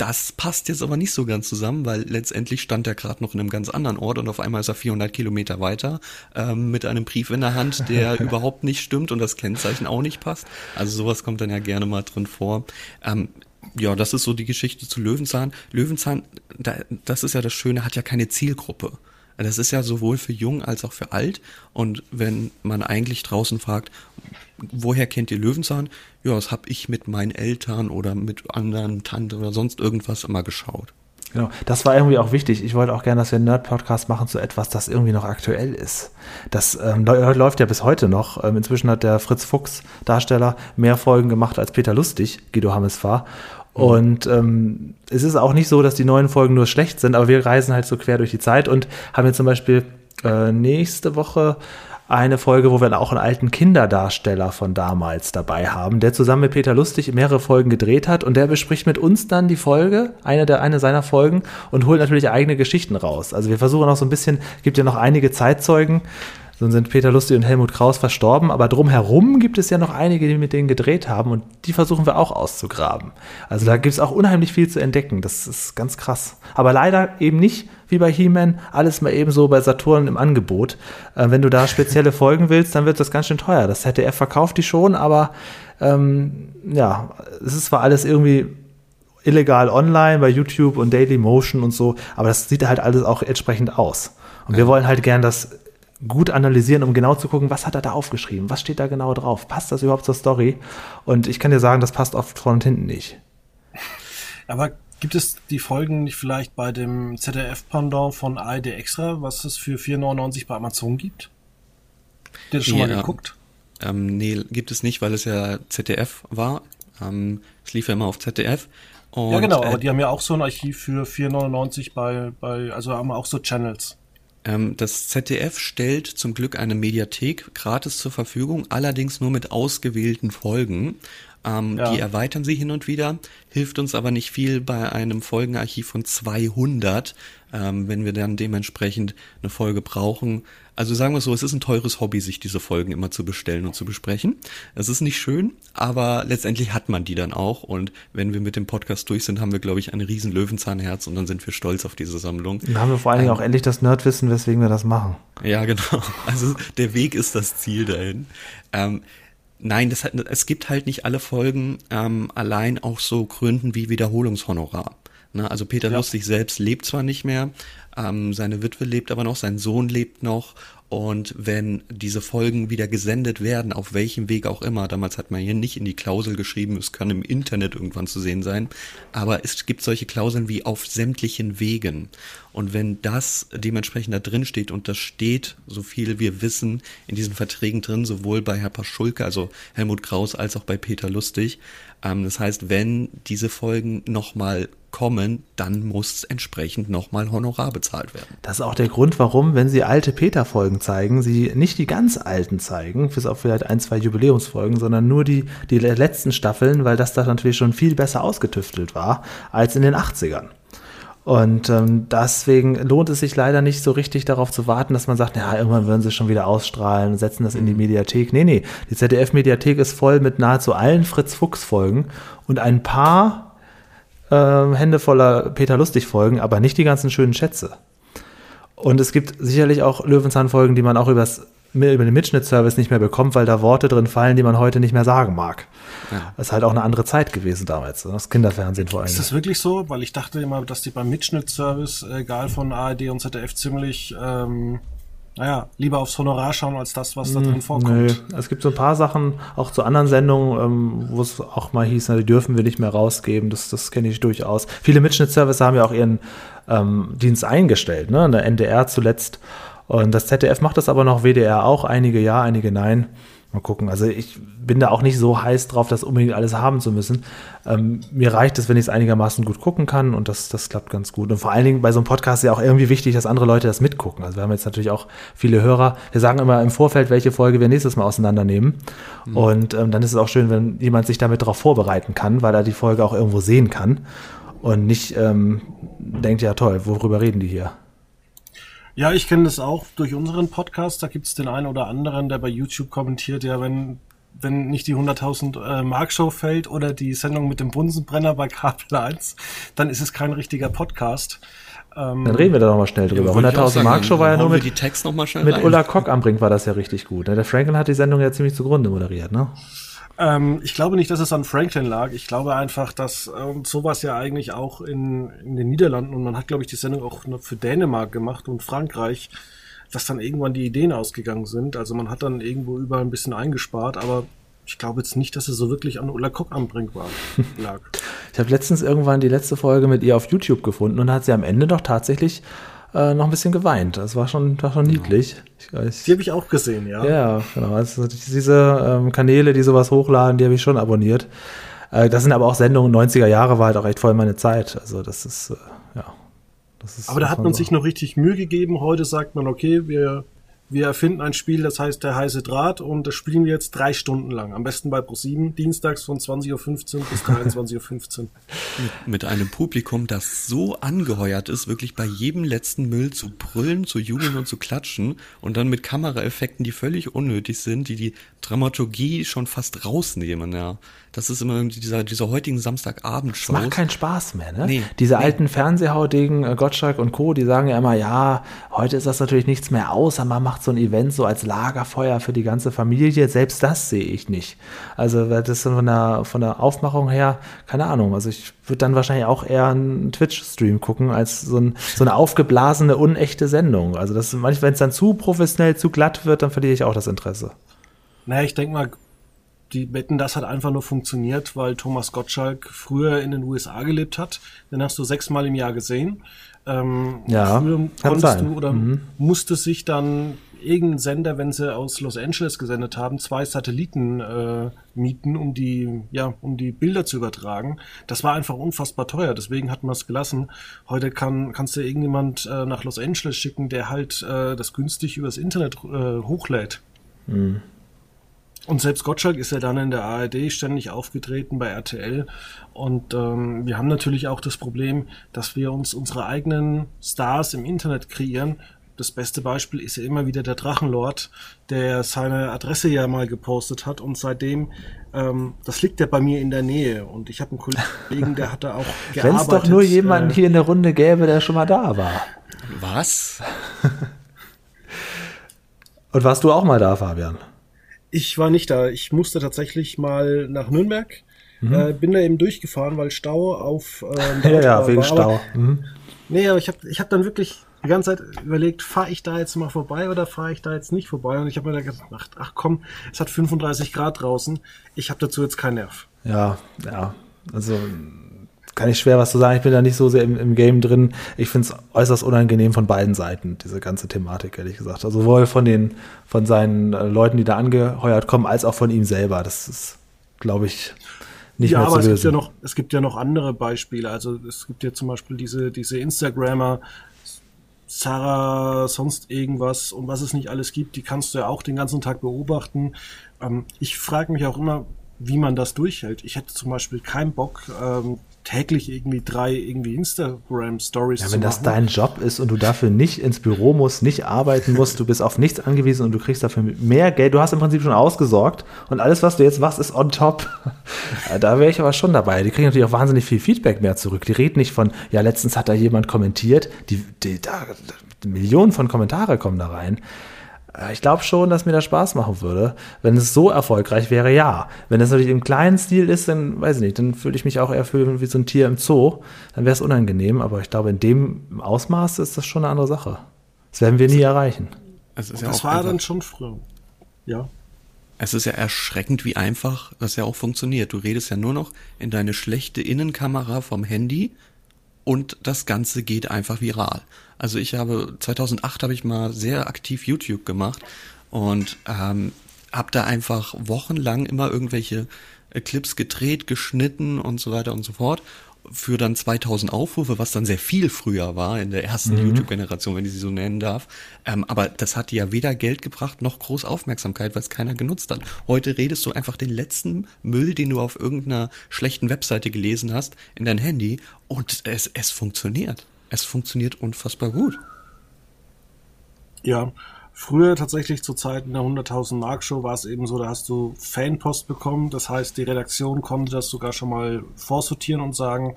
das passt jetzt aber nicht so ganz zusammen, weil letztendlich stand er gerade noch in einem ganz anderen Ort und auf einmal ist er 400 Kilometer weiter ähm, mit einem Brief in der Hand, der (laughs) überhaupt nicht stimmt und das Kennzeichen auch nicht passt. Also sowas kommt dann ja gerne mal drin vor. Ähm, ja, das ist so die Geschichte zu Löwenzahn. Löwenzahn, da, das ist ja das Schöne, hat ja keine Zielgruppe. Das ist ja sowohl für jung als auch für alt. Und wenn man eigentlich draußen fragt, woher kennt ihr Löwenzahn? Ja, das habe ich mit meinen Eltern oder mit anderen Tanten oder sonst irgendwas immer geschaut. Genau, das war irgendwie auch wichtig. Ich wollte auch gerne, dass wir einen Nerd-Podcast machen zu etwas, das irgendwie noch aktuell ist. Das ähm, läuft ja bis heute noch. Ähm, inzwischen hat der Fritz Fuchs, Darsteller, mehr Folgen gemacht als Peter Lustig, Guido Hammes war. Mhm. Und ähm, es ist auch nicht so, dass die neuen Folgen nur schlecht sind, aber wir reisen halt so quer durch die Zeit und haben jetzt zum Beispiel äh, nächste Woche eine Folge, wo wir auch einen alten Kinderdarsteller von damals dabei haben, der zusammen mit Peter Lustig mehrere Folgen gedreht hat und der bespricht mit uns dann die Folge, eine der eine seiner Folgen und holt natürlich eigene Geschichten raus. Also wir versuchen auch so ein bisschen, gibt ja noch einige Zeitzeugen, dann sind Peter Lustig und Helmut Kraus verstorben, aber drumherum gibt es ja noch einige, die mit denen gedreht haben und die versuchen wir auch auszugraben. Also da gibt es auch unheimlich viel zu entdecken. Das ist ganz krass. Aber leider eben nicht wie bei He-Man, alles mal eben so bei Saturn im Angebot. Äh, wenn du da spezielle Folgen willst, dann wird das ganz schön teuer. Das ZDF verkauft die schon, aber ähm, ja, es ist zwar alles irgendwie illegal online bei YouTube und Daily Motion und so, aber das sieht halt alles auch entsprechend aus. Und wir wollen halt gern das gut analysieren, um genau zu gucken, was hat er da aufgeschrieben, was steht da genau drauf, passt das überhaupt zur Story? Und ich kann dir sagen, das passt oft vorne und hinten nicht. Aber gibt es die Folgen nicht vielleicht bei dem ZDF-Pendant von ARD Extra, was es für 4,99 bei Amazon gibt? Habt ihr das schon ja, mal geguckt? Ähm, nee, gibt es nicht, weil es ja ZDF war. Ähm, es lief ja immer auf ZDF. Und, ja, genau, aber äh, die haben ja auch so ein Archiv für 4,99 bei, bei, also haben auch so Channels. Ähm, das ZDF stellt zum Glück eine Mediathek gratis zur Verfügung, allerdings nur mit ausgewählten Folgen. Ähm, ja. Die erweitern sie hin und wieder, hilft uns aber nicht viel bei einem Folgenarchiv von 200, ähm, wenn wir dann dementsprechend eine Folge brauchen. Also sagen wir so, es ist ein teures Hobby, sich diese Folgen immer zu bestellen und zu besprechen. Es ist nicht schön, aber letztendlich hat man die dann auch. Und wenn wir mit dem Podcast durch sind, haben wir, glaube ich, ein riesen Löwenzahnherz und dann sind wir stolz auf diese Sammlung. Dann haben wir vor allen Dingen ähm, auch endlich das Nerdwissen, weswegen wir das machen. Ja, genau. Also der Weg ist das Ziel dahin. Ähm, Nein, das hat, es gibt halt nicht alle Folgen ähm, allein auch so Gründen wie Wiederholungshonorar. Ne? Also Peter ja. Lustig selbst lebt zwar nicht mehr, Ähm, seine Witwe lebt aber noch, sein Sohn lebt noch und wenn diese Folgen wieder gesendet werden, auf welchem Weg auch immer, damals hat man hier nicht in die Klausel geschrieben, es kann im Internet irgendwann zu sehen sein, aber es gibt solche Klauseln wie auf sämtlichen Wegen. Und wenn das dementsprechend da drin steht und das steht, so viel wir wissen, in diesen Verträgen drin, sowohl bei Herr Paschulke, also Helmut Kraus, als auch bei Peter Lustig, ähm, das heißt, wenn diese Folgen nochmal kommen, dann muss entsprechend nochmal Honorar bezahlt werden. Das ist auch der Grund, warum, wenn sie alte Peter-Folgen zeigen, sie nicht die ganz alten zeigen, bis auf vielleicht ein, zwei Jubiläumsfolgen, sondern nur die, die letzten Staffeln, weil das da natürlich schon viel besser ausgetüftelt war als in den 80ern. Und ähm, deswegen lohnt es sich leider nicht so richtig darauf zu warten, dass man sagt, ja, irgendwann würden sie schon wieder ausstrahlen, setzen das in die mhm. Mediathek. Nee, nee, die ZDF-Mediathek ist voll mit nahezu allen Fritz-Fuchs-Folgen und ein paar äh, Hände voller Peter Lustig-Folgen, aber nicht die ganzen schönen Schätze. Und es gibt sicherlich auch Löwenzahn-Folgen, die man auch übers, über den Mitschnittservice nicht mehr bekommt, weil da Worte drin fallen, die man heute nicht mehr sagen mag. Ja. Das ist halt auch eine andere Zeit gewesen damals, ne? das Kinderfernsehen vor allem. Ist das wirklich so? Weil ich dachte immer, dass die beim Mitschnittservice, egal von ARD und ZDF, ziemlich ähm, naja, lieber aufs Honorar schauen als das, was da drin hm, vorkommt. Nö. Es gibt so ein paar Sachen, auch zu anderen Sendungen, ähm, wo es auch mal hieß, na, die dürfen wir nicht mehr rausgeben. Das, das kenne ich durchaus. Viele Mitschnittservice haben ja auch ihren ähm, Dienst eingestellt, ne? In der NDR zuletzt. Und das ZDF macht das aber noch, WDR auch, einige ja, einige nein. Mal gucken. Also ich bin da auch nicht so heiß drauf, das unbedingt alles haben zu müssen. Ähm, mir reicht es, wenn ich es einigermaßen gut gucken kann und das, das klappt ganz gut. Und vor allen Dingen bei so einem Podcast ist ja auch irgendwie wichtig, dass andere Leute das mitgucken. Also wir haben jetzt natürlich auch viele Hörer. Wir sagen immer im Vorfeld, welche Folge wir nächstes Mal auseinandernehmen. Mhm. Und ähm, dann ist es auch schön, wenn jemand sich damit darauf vorbereiten kann, weil er die Folge auch irgendwo sehen kann und nicht ähm, denkt, ja toll, worüber reden die hier? Ja, ich kenne das auch durch unseren Podcast. Da gibt es den einen oder anderen, der bei YouTube kommentiert, ja, wenn, wenn nicht die 100.000 äh, Mark Show fällt oder die Sendung mit dem Bunsenbrenner bei Kabel 1, dann ist es kein richtiger Podcast. Ähm, dann reden wir da nochmal schnell drüber. Ja, 100.000 Mark Show war ja nur mit, die Text noch mal schnell mit Ulla Kock am Brink war das ja richtig gut. Ne? Der Franklin hat die Sendung ja ziemlich zugrunde moderiert, ne? Ähm, ich glaube nicht, dass es an Franklin lag. Ich glaube einfach, dass ähm, sowas ja eigentlich auch in, in den Niederlanden und man hat, glaube ich, die Sendung auch für Dänemark gemacht und Frankreich, dass dann irgendwann die Ideen ausgegangen sind. Also man hat dann irgendwo überall ein bisschen eingespart, aber ich glaube jetzt nicht, dass es so wirklich an Ulla Kock am Brink war, (laughs) lag. ich habe letztens irgendwann die letzte Folge mit ihr auf YouTube gefunden und hat sie am Ende doch tatsächlich äh, noch ein bisschen geweint. Das war schon, war schon niedlich. Ich weiß. Die habe ich auch gesehen, ja. Ja, genau. Also diese ähm, Kanäle, die sowas hochladen, die habe ich schon abonniert. Äh, das sind aber auch Sendungen, 90er Jahre war halt auch echt voll meine Zeit. Also das ist, äh, ja. Das ist, aber da hat man so. sich noch richtig Mühe gegeben. Heute sagt man, okay, wir wir erfinden ein Spiel, das heißt der heiße Draht und das spielen wir jetzt drei Stunden lang. Am besten bei Pro7, dienstags von 20.15 Uhr bis 23.15 Uhr. mit, einem Publikum, das so angeheuert ist, wirklich bei jedem letzten Müll zu brüllen, zu jubeln und zu klatschen und dann mit Kameraeffekten, die völlig unnötig sind, die die Dramaturgie schon fast rausnehmen, ja. Das ist immer dieser, dieser heutigen Samstagabend Das macht keinen Spaß mehr, ne? Nee, Diese nee. alten Fernsehhautigen, äh, Gottschalk und Co., die sagen ja immer, ja, heute ist das natürlich nichts mehr außer man macht so ein Event so als Lagerfeuer für die ganze Familie. Selbst das sehe ich nicht. Also, das ist von der, von der Aufmachung her, keine Ahnung. Also, ich würde dann wahrscheinlich auch eher einen Twitch-Stream gucken, als so, ein, so eine aufgeblasene, unechte Sendung. Also, das manchmal, wenn es dann zu professionell, zu glatt wird, dann verliere ich auch das Interesse. Naja, ich denke mal, die Wetten, das hat einfach nur funktioniert, weil Thomas Gottschalk früher in den USA gelebt hat. Den hast du sechsmal im Jahr gesehen. Ähm, ja, früher konntest sein. du oder mhm. musste sich dann irgendein Sender, wenn sie aus Los Angeles gesendet haben, zwei Satelliten äh, mieten, um die, ja, um die Bilder zu übertragen. Das war einfach unfassbar teuer, deswegen hat man es gelassen. Heute kann, kannst du irgendjemand äh, nach Los Angeles schicken, der halt äh, das günstig übers Internet äh, hochlädt. Mhm. Und selbst Gottschalk ist ja dann in der ARD ständig aufgetreten bei RTL. Und ähm, wir haben natürlich auch das Problem, dass wir uns unsere eigenen Stars im Internet kreieren. Das beste Beispiel ist ja immer wieder der Drachenlord, der seine Adresse ja mal gepostet hat und seitdem, ähm, das liegt ja bei mir in der Nähe und ich habe einen Kollegen, der hat da auch (laughs) gearbeitet. Wenn es doch nur jemanden äh, hier in der Runde gäbe, der schon mal da war. Was? (laughs) und warst du auch mal da, Fabian? Ich war nicht da. Ich musste tatsächlich mal nach Nürnberg. Mhm. Äh, bin da eben durchgefahren, weil Stau auf. Äh, (laughs) ja, ja, wegen war. Stau. mhm. Nee, aber ich habe ich hab dann wirklich die ganze Zeit überlegt, fahre ich da jetzt mal vorbei oder fahre ich da jetzt nicht vorbei? Und ich habe mir da gedacht, ach komm, es hat 35 Grad draußen, ich habe dazu jetzt keinen Nerv. Ja, ja, also kann ich schwer was zu sagen. Ich bin da nicht so sehr im, im Game drin. Ich finde es äußerst unangenehm von beiden Seiten, diese ganze Thematik, ehrlich gesagt. Also sowohl von den, von seinen äh, Leuten, die da angeheuert kommen, als auch von ihm selber. Das ist, glaube ich, nicht ja, mehr zu aber lösen. es gibt ja noch, es gibt ja noch andere Beispiele. Also es gibt ja zum Beispiel diese, diese Instagrammer, Sarah, sonst irgendwas und was es nicht alles gibt, die kannst du ja auch den ganzen Tag beobachten. Ähm, ich frage mich auch immer, wie man das durchhält. Ich hätte zum Beispiel keinen Bock, ähm, täglich irgendwie drei irgendwie Instagram-Stories Ja, wenn das dein Job ist und du dafür nicht ins Büro musst, nicht arbeiten musst, du bist auf nichts angewiesen und du kriegst dafür mehr Geld, du hast im Prinzip schon ausgesorgt und alles, was du jetzt machst, ist on top. (laughs) Da wäre ich aber schon dabei. Die kriegen natürlich auch wahnsinnig viel Feedback mehr zurück. Die reden nicht von, ja, letztens hat da jemand kommentiert, die, die da, Millionen von Kommentare kommen da rein. Äh, Ich glaube schon, dass mir das Spaß machen würde. Wenn es so erfolgreich wäre, ja. Wenn es natürlich im kleinen Stil ist, dann weiß ich nicht, dann fühle ich mich auch eher fühlen wie so ein Tier im Zoo. Dann wäre es unangenehm, aber ich glaube, in dem Ausmaß ist das schon eine andere Sache. Das werden wir nie erreichen. Es ist ja das auch war einfach- dann schon früher. Ja. Es ist ja erschreckend, wie einfach das ja auch funktioniert. Du redest ja nur noch in deine schlechte Innenkamera vom Handy und das Ganze geht einfach viral. Also ich habe 2008 habe ich mal sehr aktiv YouTube gemacht und ähm, habe da einfach wochenlang immer irgendwelche äh, Clips gedreht, geschnitten und so weiter und so fort für dann 2000 Aufrufe, was dann sehr viel früher war in der ersten YouTube-Generation, wenn ich sie so nennen darf. Ähm, aber das hat dir ja weder Geld gebracht noch groß Aufmerksamkeit, weil es keiner genutzt hat. Heute redest du einfach den letzten Müll, den du auf irgendeiner schlechten Webseite gelesen hast, in dein Handy und es, es funktioniert. Es funktioniert unfassbar gut. Ja, früher tatsächlich zu Zeiten der 100.000 Mark Show war es eben so, da hast du Fanpost bekommen. Das heißt, die Redaktion konnte das sogar schon mal vorsortieren und sagen,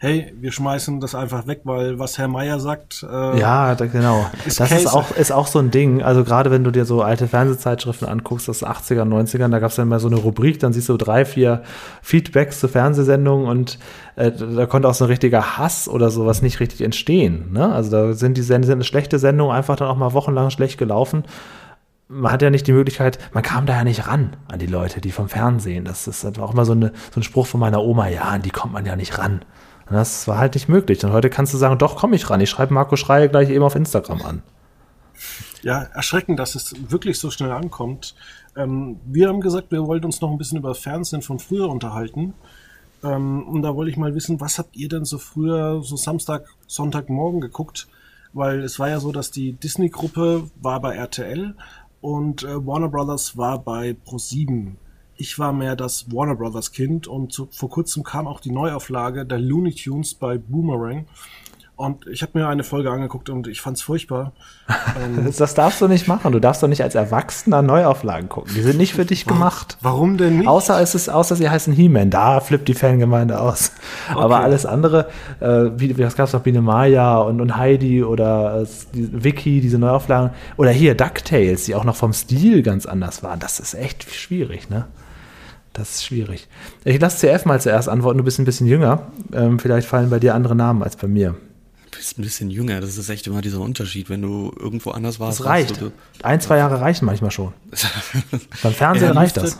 hey, wir schmeißen das einfach weg, weil was Herr Meier sagt, äh, Ja, da, genau. Ist das ist auch, ist auch so ein Ding. Also gerade wenn du dir so alte Fernsehzeitschriften anguckst, aus den 80er, 90ern, da gab es dann mal so eine Rubrik, dann siehst du drei, vier Feedbacks zu Fernsehsendungen und äh, da konnte auch so ein richtiger Hass oder sowas nicht richtig entstehen. Ne? Also da sind die Send sind schlechte Sendungen einfach dann auch mal wochenlang schlecht gelaufen. Man hat ja nicht die Möglichkeit, man kam da ja nicht ran an die Leute, die vom Fernsehen. Das ist halt auch immer so, eine, so ein Spruch von meiner Oma, ja, an die kommt man ja nicht ran. Und das war halt nicht möglich. Und heute kannst du sagen, doch, komm ich ran. Ich schreibe Marco Schreier gleich eben auf Instagram an. ja, erschreckend, dass es wirklich so schnell ankommt. Ähm, wir haben gesagt, wir wollten uns noch ein bisschen über Fernsehen von früher unterhalten. Ähm, und da wollte ich mal wissen, was habt ihr denn so früher, so Samstag, Sonntagmorgen geguckt? Weil es war ja so, dass die Disney-Gruppe war bei RTL und äh, Warner Brothers war bei Pro7. Ich war mehr das Warner Brothers Kind und zu, vor kurzem kam auch die Neuauflage der Looney Tunes bei Boomerang. Und ich habe mir eine Folge angeguckt und ich fand's furchtbar. (laughs) Ähm, Das, das darfst du nicht machen. Du darfst doch nicht als Erwachsener Neuauflagen gucken. Die sind nicht für dich gemacht. Warum denn nicht? Außer es ist, außer sie heißen He-Man, da flippt die Fangemeinde aus. Aber alles andere, äh, wie, wie das gab's noch Biene Maya und, und Heidi oder äh, die, Vicky, diese Neuauflagen. Oder hier DuckTales, die auch noch vom Stil ganz anders waren. Das ist echt schwierig, ne? Das ist schwierig. Ich lasse CF mal zuerst antworten, du bist ein bisschen jünger. Ähm, vielleicht fallen bei dir andere Namen als bei mir. Du bist ein bisschen jünger, das ist echt immer dieser Unterschied, wenn du irgendwo anders warst. Das reicht. du- Ein, zwei Jahre reichen manchmal schon. (laughs) Beim Fernsehen Da reicht das.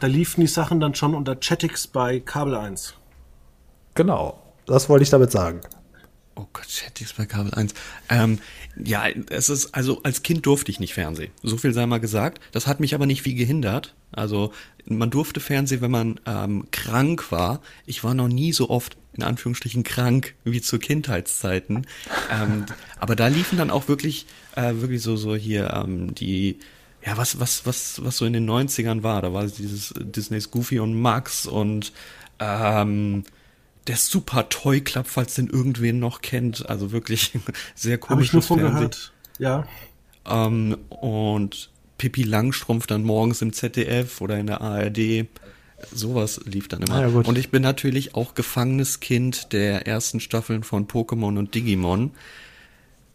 Da liefen die Sachen dann schon unter Chatix bei Kabel 1. Genau. Das wollte ich damit sagen. Oh Gott, Chatix bei Kabel 1. Ähm, ja, es ist, also als Kind durfte ich nicht Fernsehen. So viel sei mal gesagt. Das hat mich aber nicht viel gehindert. Also man durfte Fernsehen, wenn man ähm, krank war. Ich war noch nie so oft in Anführungsstrichen krank wie zu Kindheitszeiten. ähm, aber da liefen dann auch wirklich, äh, wirklich so, so hier ähm, die, ja, was, was, was, was so in den 90ern war. Da war dieses Disneys Goofy und Max und ähm, der Super Toy Club, falls den irgendwen noch kennt. Also wirklich (laughs) sehr Habe ich nur von gehört. Ja. Ähm, und Pippi Langstrumpf dann morgens im ZDF oder in der ARD. Sowas lief dann immer. Ah, ja, und ich bin natürlich auch gefangenes Kind der ersten Staffeln von Pokémon und Digimon.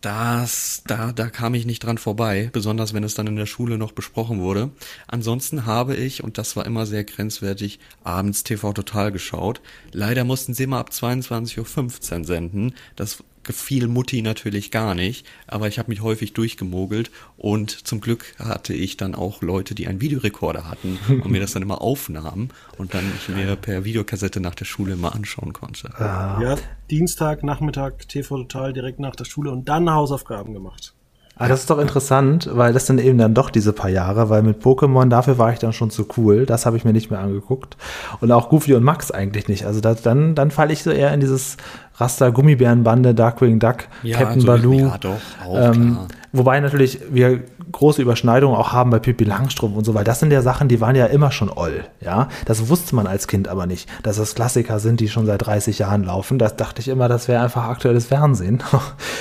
Das, da, da kam ich nicht dran vorbei, besonders wenn es dann in der Schule noch besprochen wurde. Ansonsten habe ich, und das war immer sehr grenzwertig, abends TV Total geschaut. Leider mussten sie immer ab 22.15 Uhr senden. Das gefiel Mutti natürlich gar nicht, aber ich habe mich häufig durchgemogelt und zum Glück hatte ich dann auch Leute, die einen Videorekorder hatten (laughs) und mir das dann immer aufnahmen und dann ich mir per Videokassette nach der Schule immer anschauen konnte. Ah. Ja, Dienstag, Nachmittag, TV Total direkt nach der Schule und dann Hausaufgaben gemacht. Ah, das ist doch interessant, weil das sind eben dann doch diese paar Jahre, weil mit Pokémon, dafür war ich dann schon zu cool. Das habe ich mir nicht mehr angeguckt. Und auch Goofy und Max eigentlich nicht. Also das, dann, dann falle ich so eher in dieses Raster Gummibärenbande, Darkwing Duck, ja, Captain so, Baloo. Ja, doch, auch, ähm, wobei natürlich wir große Überschneidungen auch haben bei Pippi Langstrumpf und so, weil das sind ja Sachen, die waren ja immer schon oll, ja. Das wusste man als Kind aber nicht, dass das Klassiker sind, die schon seit 30 Jahren laufen. Das dachte ich immer, das wäre einfach aktuelles Fernsehen. (laughs)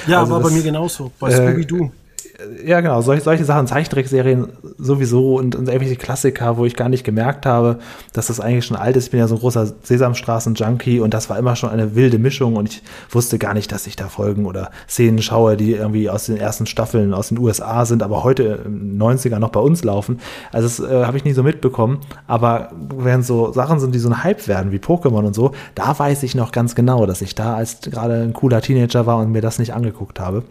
Ja, also war das, bei mir genauso, bei äh, Scooby-Doo ja, genau, solche, solche Sachen, Zeichentrickserien sowieso und, und irgendwelche Klassiker, wo ich gar nicht gemerkt habe, dass das eigentlich schon alt ist. Ich bin ja so ein großer Sesamstraßen-Junkie und das war immer schon eine wilde Mischung und ich wusste gar nicht, dass ich da Folgen oder Szenen schaue, die irgendwie aus den ersten Staffeln aus den USA sind, aber heute im 90er noch bei uns laufen. Also das äh, habe ich nie so mitbekommen. Aber wenn so Sachen sind, die so ein Hype werden, wie Pokémon und so, da weiß ich noch ganz genau, dass ich da als gerade ein cooler Teenager war und mir das nicht angeguckt habe.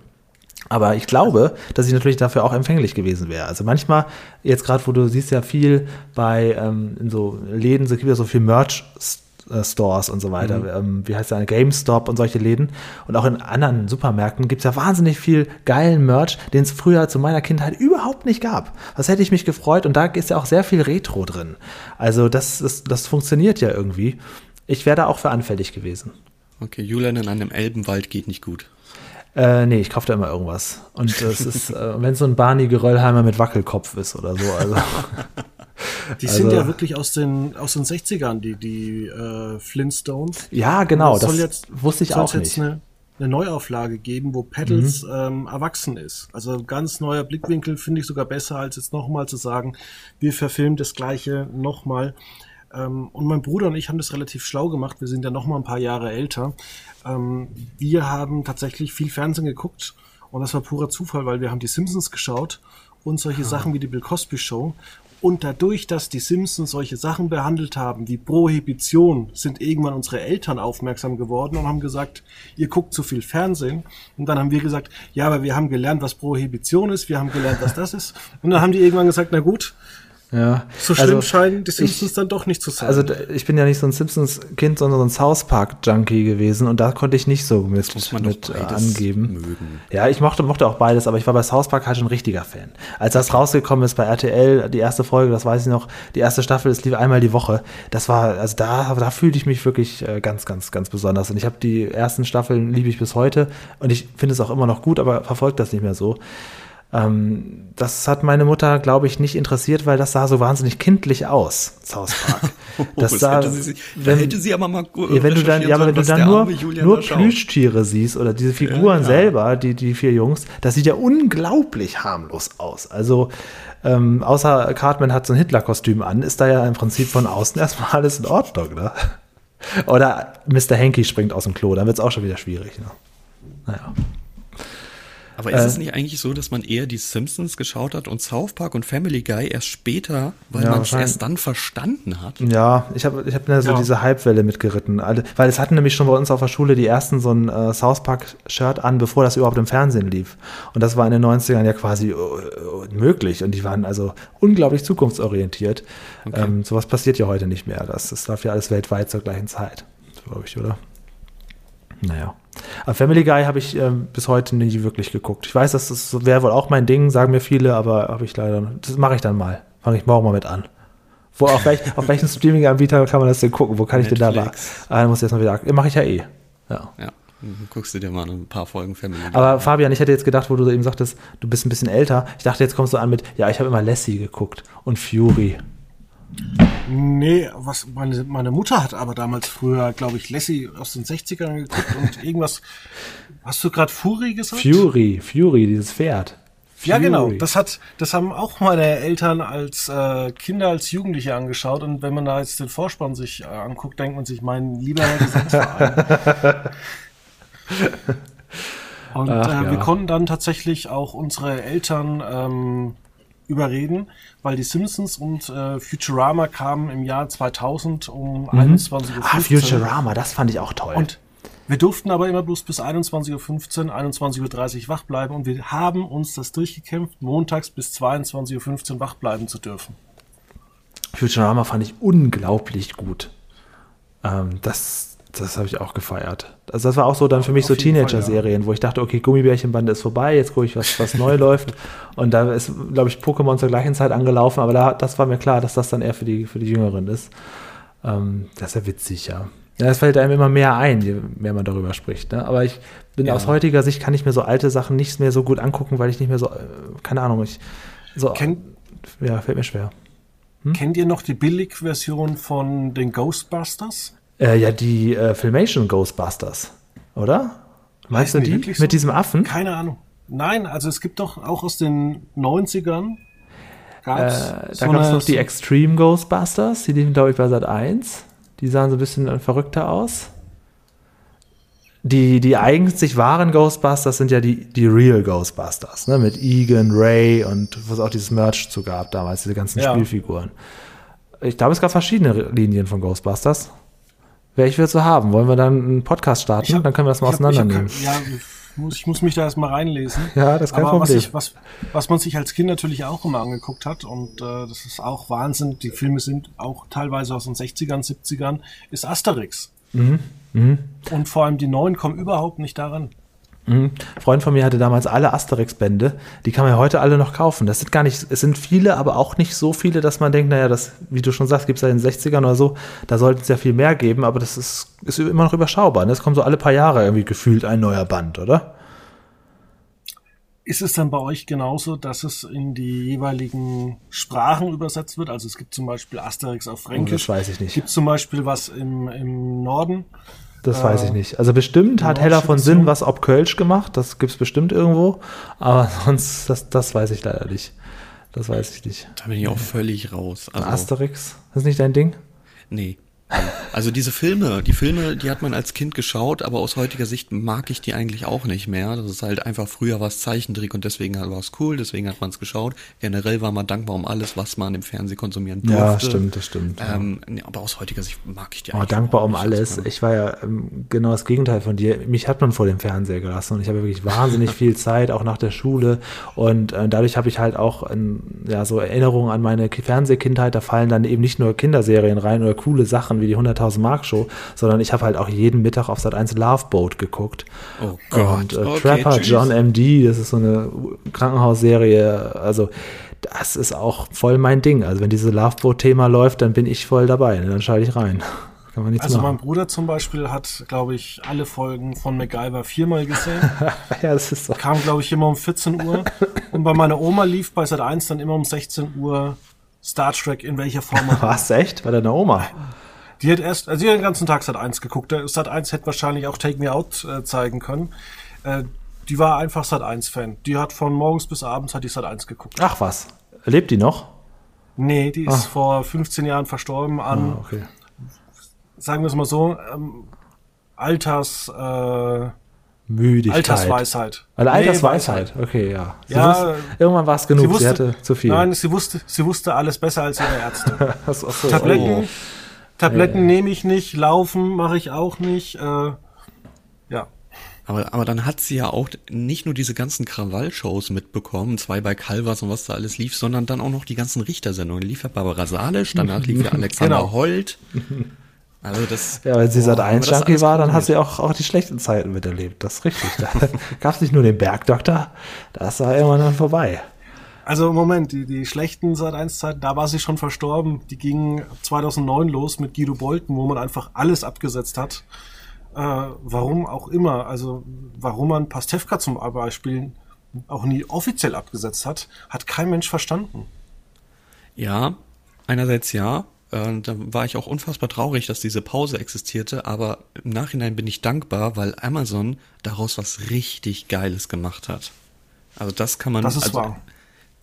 Aber ich glaube, dass ich natürlich dafür auch empfänglich gewesen wäre. Also manchmal, jetzt gerade, wo du siehst ja viel bei ähm, in so Läden, es gibt ja so viel Merch. Stores und so weiter, mhm. ähm, wie heißt der, GameStop und solche Läden. Und auch in anderen Supermärkten gibt es ja wahnsinnig viel geilen Merch, den es früher zu meiner Kindheit überhaupt nicht gab. Das hätte ich mich gefreut und da ist ja auch sehr viel Retro drin. Also das, ist, das funktioniert ja irgendwie. Ich wäre da auch für anfällig gewesen. Okay, Julian in einem Elbenwald geht nicht gut. Äh, nee, ich kaufe da immer irgendwas. Und es ist, (laughs) äh, wenn so ein Barney Geröllheimer mit Wackelkopf ist oder so. Also. (laughs) Die also, sind ja wirklich aus den, aus den 60ern, die, die äh, Flintstones. Ja, genau, das, jetzt, wusste ich auch nicht. Eine, eine Neuauflage geben, wo Pedals mhm. ähm, erwachsen ist. Also ganz neuer Blickwinkel finde ich sogar besser, als jetzt nochmal zu sagen, wir verfilmen das gleiche nochmal. Ähm, und mein Bruder und ich haben das relativ schlau gemacht. Wir sind ja noch mal ein paar Jahre älter. Ähm, wir haben tatsächlich viel Fernsehen geguckt und das war purer Zufall, weil wir haben die Simpsons geschaut und solche ja. Sachen wie die Bill Cosby Show. Und dadurch, dass die Simpsons solche Sachen behandelt haben wie Prohibition, sind irgendwann unsere Eltern aufmerksam geworden und haben gesagt, ihr guckt zu viel Fernsehen. Und dann haben wir gesagt, ja, aber wir haben gelernt, was Prohibition ist, wir haben gelernt, was das ist. Und dann haben die irgendwann gesagt, na gut, ja. So schlimm also, scheinen die Simpsons ich, dann doch nicht zu sein. Also ich bin ja nicht so ein Simpsons-Kind, sondern so ein South Park-Junkie gewesen und da konnte ich nicht so mit, mit äh, angeben. Mögen. Ja, ich mochte, mochte auch beides, aber ich war bei South Park halt schon ein richtiger Fan. Als das rausgekommen ist bei RTL, die erste Folge, das weiß ich noch, die erste Staffel, es lief einmal die Woche. Das war, also da, da fühlte ich mich wirklich äh, ganz, ganz, ganz besonders. Und ich habe die ersten Staffeln liebe ich bis heute und ich finde es auch immer noch gut, aber verfolgt das nicht mehr so. Ähm, das hat meine Mutter, glaube ich, nicht interessiert, weil das sah so wahnsinnig kindlich aus, South Park. (laughs) Das oh, sah, hätte sie, wenn, hätte sie aber mal wenn du dann, ja, aber wenn du dann nur, nur Plüschtiere siehst oder diese Figuren ja, ja. selber, die, die vier Jungs, das sieht ja unglaublich harmlos aus. Also, ähm, außer Cartman hat so ein Hitler-Kostüm an, ist da ja im Prinzip von außen (laughs) erstmal alles in Ordnung, ne? Oder Mr. Hanky springt aus dem Klo, dann wird es auch schon wieder schwierig. Ne? Naja. Aber ist äh, es nicht eigentlich so, dass man eher die Simpsons geschaut hat und South Park und Family Guy erst später, weil ja, man es erst dann verstanden hat? Ja, ich habe ich hab so ja. diese Hypewelle mitgeritten. Weil es hatten nämlich schon bei uns auf der Schule die ersten so ein äh, South Park-Shirt an, bevor das überhaupt im Fernsehen lief. Und das war in den 90ern ja quasi uh, unmöglich. Und die waren also unglaublich zukunftsorientiert. Okay. Ähm, sowas passiert ja heute nicht mehr. Das, das läuft ja alles weltweit zur gleichen Zeit, glaube ich, oder? Naja. Aber Family Guy habe ich äh, bis heute nie wirklich geguckt. Ich weiß, das, das wäre wohl auch mein Ding, sagen mir viele, aber habe ich leider. Das mache ich dann mal. Fange ich morgen mal mit an. Wo, auf, welch, (laughs) auf welchen Streaming-Anbieter kann man das denn gucken? Wo kann Netflix. ich denn da Ah, dann muss ich jetzt mal wieder. Mache ich ja eh. Ja. ja. Guckst du dir mal ein paar Folgen Family Guy Aber Fabian, ich hätte jetzt gedacht, wo du eben sagtest, du bist ein bisschen älter. Ich dachte, jetzt kommst du an mit, ja, ich habe immer Lassie geguckt und Fury. Nee, was meine, meine Mutter hat aber damals früher, glaube ich, Lassie aus den 60ern geguckt und (laughs) irgendwas. Hast du gerade Fury gesagt? Fury, Fury, dieses Pferd. Fury. Ja, genau. Das hat, das haben auch meine Eltern als äh, Kinder, als Jugendliche angeschaut. Und wenn man da jetzt den Vorspann sich äh, anguckt, denkt man sich, mein lieber Herr Gesangsverein. (laughs) und Ach, äh, ja. wir konnten dann tatsächlich auch unsere Eltern ähm, überreden, weil die Simpsons und äh, Futurama kamen im Jahr 2000 um mhm. 21 Uhr. Ah, Futurama, das fand ich auch toll. Und Wir durften aber immer bloß bis 21.15 Uhr, 21.30 Uhr wach bleiben und wir haben uns das durchgekämpft, montags bis 22.15 Uhr wach bleiben zu dürfen. Futurama fand ich unglaublich gut. Ähm, das das habe ich auch gefeiert. Also das war auch so dann für mich so Teenager-Serien, ja. wo ich dachte, okay, Gummibärchenbande ist vorbei, jetzt gucke ich, was, was neu (laughs) läuft. Und da ist, glaube ich, Pokémon zur gleichen Zeit angelaufen, aber da, das war mir klar, dass das dann eher für die, für die Jüngeren ist. Ähm, das ist ja witzig, ja. Ja, es fällt einem immer mehr ein, je mehr man darüber spricht. Ne? Aber ich bin ja. aus heutiger Sicht, kann ich mir so alte Sachen nicht mehr so gut angucken, weil ich nicht mehr so, äh, keine Ahnung, ich, so, Ken ja, fällt mir schwer. Hm? Kennt ihr noch die Billig-Version von den Ghostbusters? Äh, ja, die äh, Filmation Ghostbusters, oder? Meinst du die? Mit so? diesem Affen? Keine Ahnung. Nein, also es gibt doch auch aus den 90ern. Gab's äh, so da gab es noch die Extreme Ghostbusters, die liefen, glaube ich, bei Sat 1. Die sahen so ein bisschen verrückter aus. Die, die eigentlich wahren Ghostbusters sind ja die, die Real Ghostbusters, ne? Mit Egan, Ray und was auch dieses Merch zu gab damals, diese ganzen ja. Spielfiguren. Ich glaube, es gab verschiedene Linien von Ghostbusters. Ich wieder zu haben. Wollen wir dann einen Podcast starten? Hab, dann können wir das mal auseinandernehmen. ja, muss, ich muss mich da erstmal reinlesen. Ja, das kann Aber was, ich, was, was man sich als Kind natürlich auch immer angeguckt hat, und äh, das ist auch Wahnsinn, die Filme sind auch teilweise aus den 60ern, 70ern, ist Asterix. Mhm. Mhm. Und vor allem die neuen kommen überhaupt nicht daran. Mhm. Ein Freund von mir hatte damals alle Asterix-Bände. Die kann man ja heute alle noch kaufen. Das sind gar nicht, es sind viele, aber auch nicht so viele, dass man denkt, naja, das, wie du schon sagst, gibt es ja in den 60ern oder so, da sollten es ja viel mehr geben, aber das ist, ist immer noch überschaubar. Es kommt so alle paar Jahre irgendwie gefühlt ein neuer Band, oder? Ist es dann bei euch genauso, dass es in die jeweiligen Sprachen übersetzt wird? Also es gibt zum Beispiel Asterix auf Fränkisch. Oh, das weiß ich nicht. Gibt zum Beispiel was im, im Norden? Das äh, weiß ich nicht. Also bestimmt hat Heller von Sinn was ob Kölsch gemacht. Das gibt es bestimmt irgendwo. Aber (laughs) sonst, das, das weiß ich leider nicht. Das weiß ich nicht. Da bin ich auch völlig raus. Also, Asterix, das ist nicht dein Ding? Nee. Also diese Filme, die Filme, die hat man als Kind geschaut, aber aus heutiger Sicht mag ich die eigentlich auch nicht mehr. Das ist halt einfach früher was Zeichentrick und deswegen war es cool, deswegen hat man es geschaut. Generell war man dankbar um alles, was man im Fernsehen konsumieren durfte. Ja, stimmt, das stimmt. Ähm, ja. Aber aus heutiger Sicht mag ich die oh, dankbar um alles. Ich war ja ähm, genau das Gegenteil von dir. Mich hat man vor dem Fernseher gelassen und ich habe wirklich wahnsinnig (laughs) viel Zeit, auch nach der Schule und äh, dadurch habe ich halt auch ähm, ja so Erinnerungen an meine Fernsehkindheit. Da fallen dann eben nicht nur Kinderserien rein oder coole Sachen wie die 100 100.000 Mark Show, sondern ich habe halt auch jeden Mittag auf Sat 1 Love Boat geguckt. Oh Gott. Und äh, okay, Trapper tschüss. John MD, das ist so eine Krankenhausserie, also das ist auch voll mein Ding. Also wenn diese Love Boat Thema läuft, dann bin ich voll dabei, dann schalte ich rein. (laughs) also machen. mein Bruder zum Beispiel hat, glaube ich, alle Folgen von MacGyver viermal gesehen. (laughs) ja, das ist so. Kam, glaube ich, immer um 14 Uhr. Und bei meiner Oma lief bei Sat 1 dann immer um 16 Uhr Star Trek in welcher Form. (laughs) Was, echt? Bei deiner Oma? Die hat erst, also die hat den ganzen Tag Sat 1 geguckt. Sat 1 hätte wahrscheinlich auch Take Me Out äh, zeigen können. Äh, die war einfach Sat 1 Fan. Die hat von morgens bis abends hat die Sat 1 geguckt. Ach was. Lebt die noch? Nee, die ist Ach. vor 15 Jahren verstorben an, ah, okay. sagen wir es mal so, ähm, Alters, äh, Müdigkeit. Altersweisheit. Also Altersweisheit, nee, okay, ja. Sie ja wusste, irgendwann war es genug, sie, wusste, sie, hatte zu viel. Nein, sie wusste, sie wusste alles besser als ihre Ärzte. (laughs) so, Tabletten, oh. Tabletten äh. nehme ich nicht, laufen mache ich auch nicht. Äh, ja. Aber, aber dann hat sie ja auch nicht nur diese ganzen Krawall-Shows mitbekommen, zwei bei Calvas und was da alles lief, sondern dann auch noch die ganzen Richtersendungen. Lief ja Barbara Salisch, danach lief ja (laughs) Alexander genau. Holt. (laughs) Also das, ja, wenn sie seit ein Junkie war, dann hat sie auch, auch die schlechten Zeiten miterlebt. Das ist richtig. (laughs) Da gab es nicht nur den Bergdoktor, das war irgendwann dann vorbei. Also Moment, die, die schlechten seit 1 Zeiten, da war sie schon verstorben. Die gingen 2009 los mit Guido Bolten, wo man einfach alles abgesetzt hat. Äh, warum auch immer. Also warum man Pastewka zum Beispiel auch nie offiziell abgesetzt hat, hat kein Mensch verstanden. Ja, einerseits ja. Äh, da war ich auch unfassbar traurig, dass diese Pause existierte, aber im Nachhinein bin ich dankbar, weil Amazon daraus was richtig Geiles gemacht hat. Also das kann man. Das ist also, wahr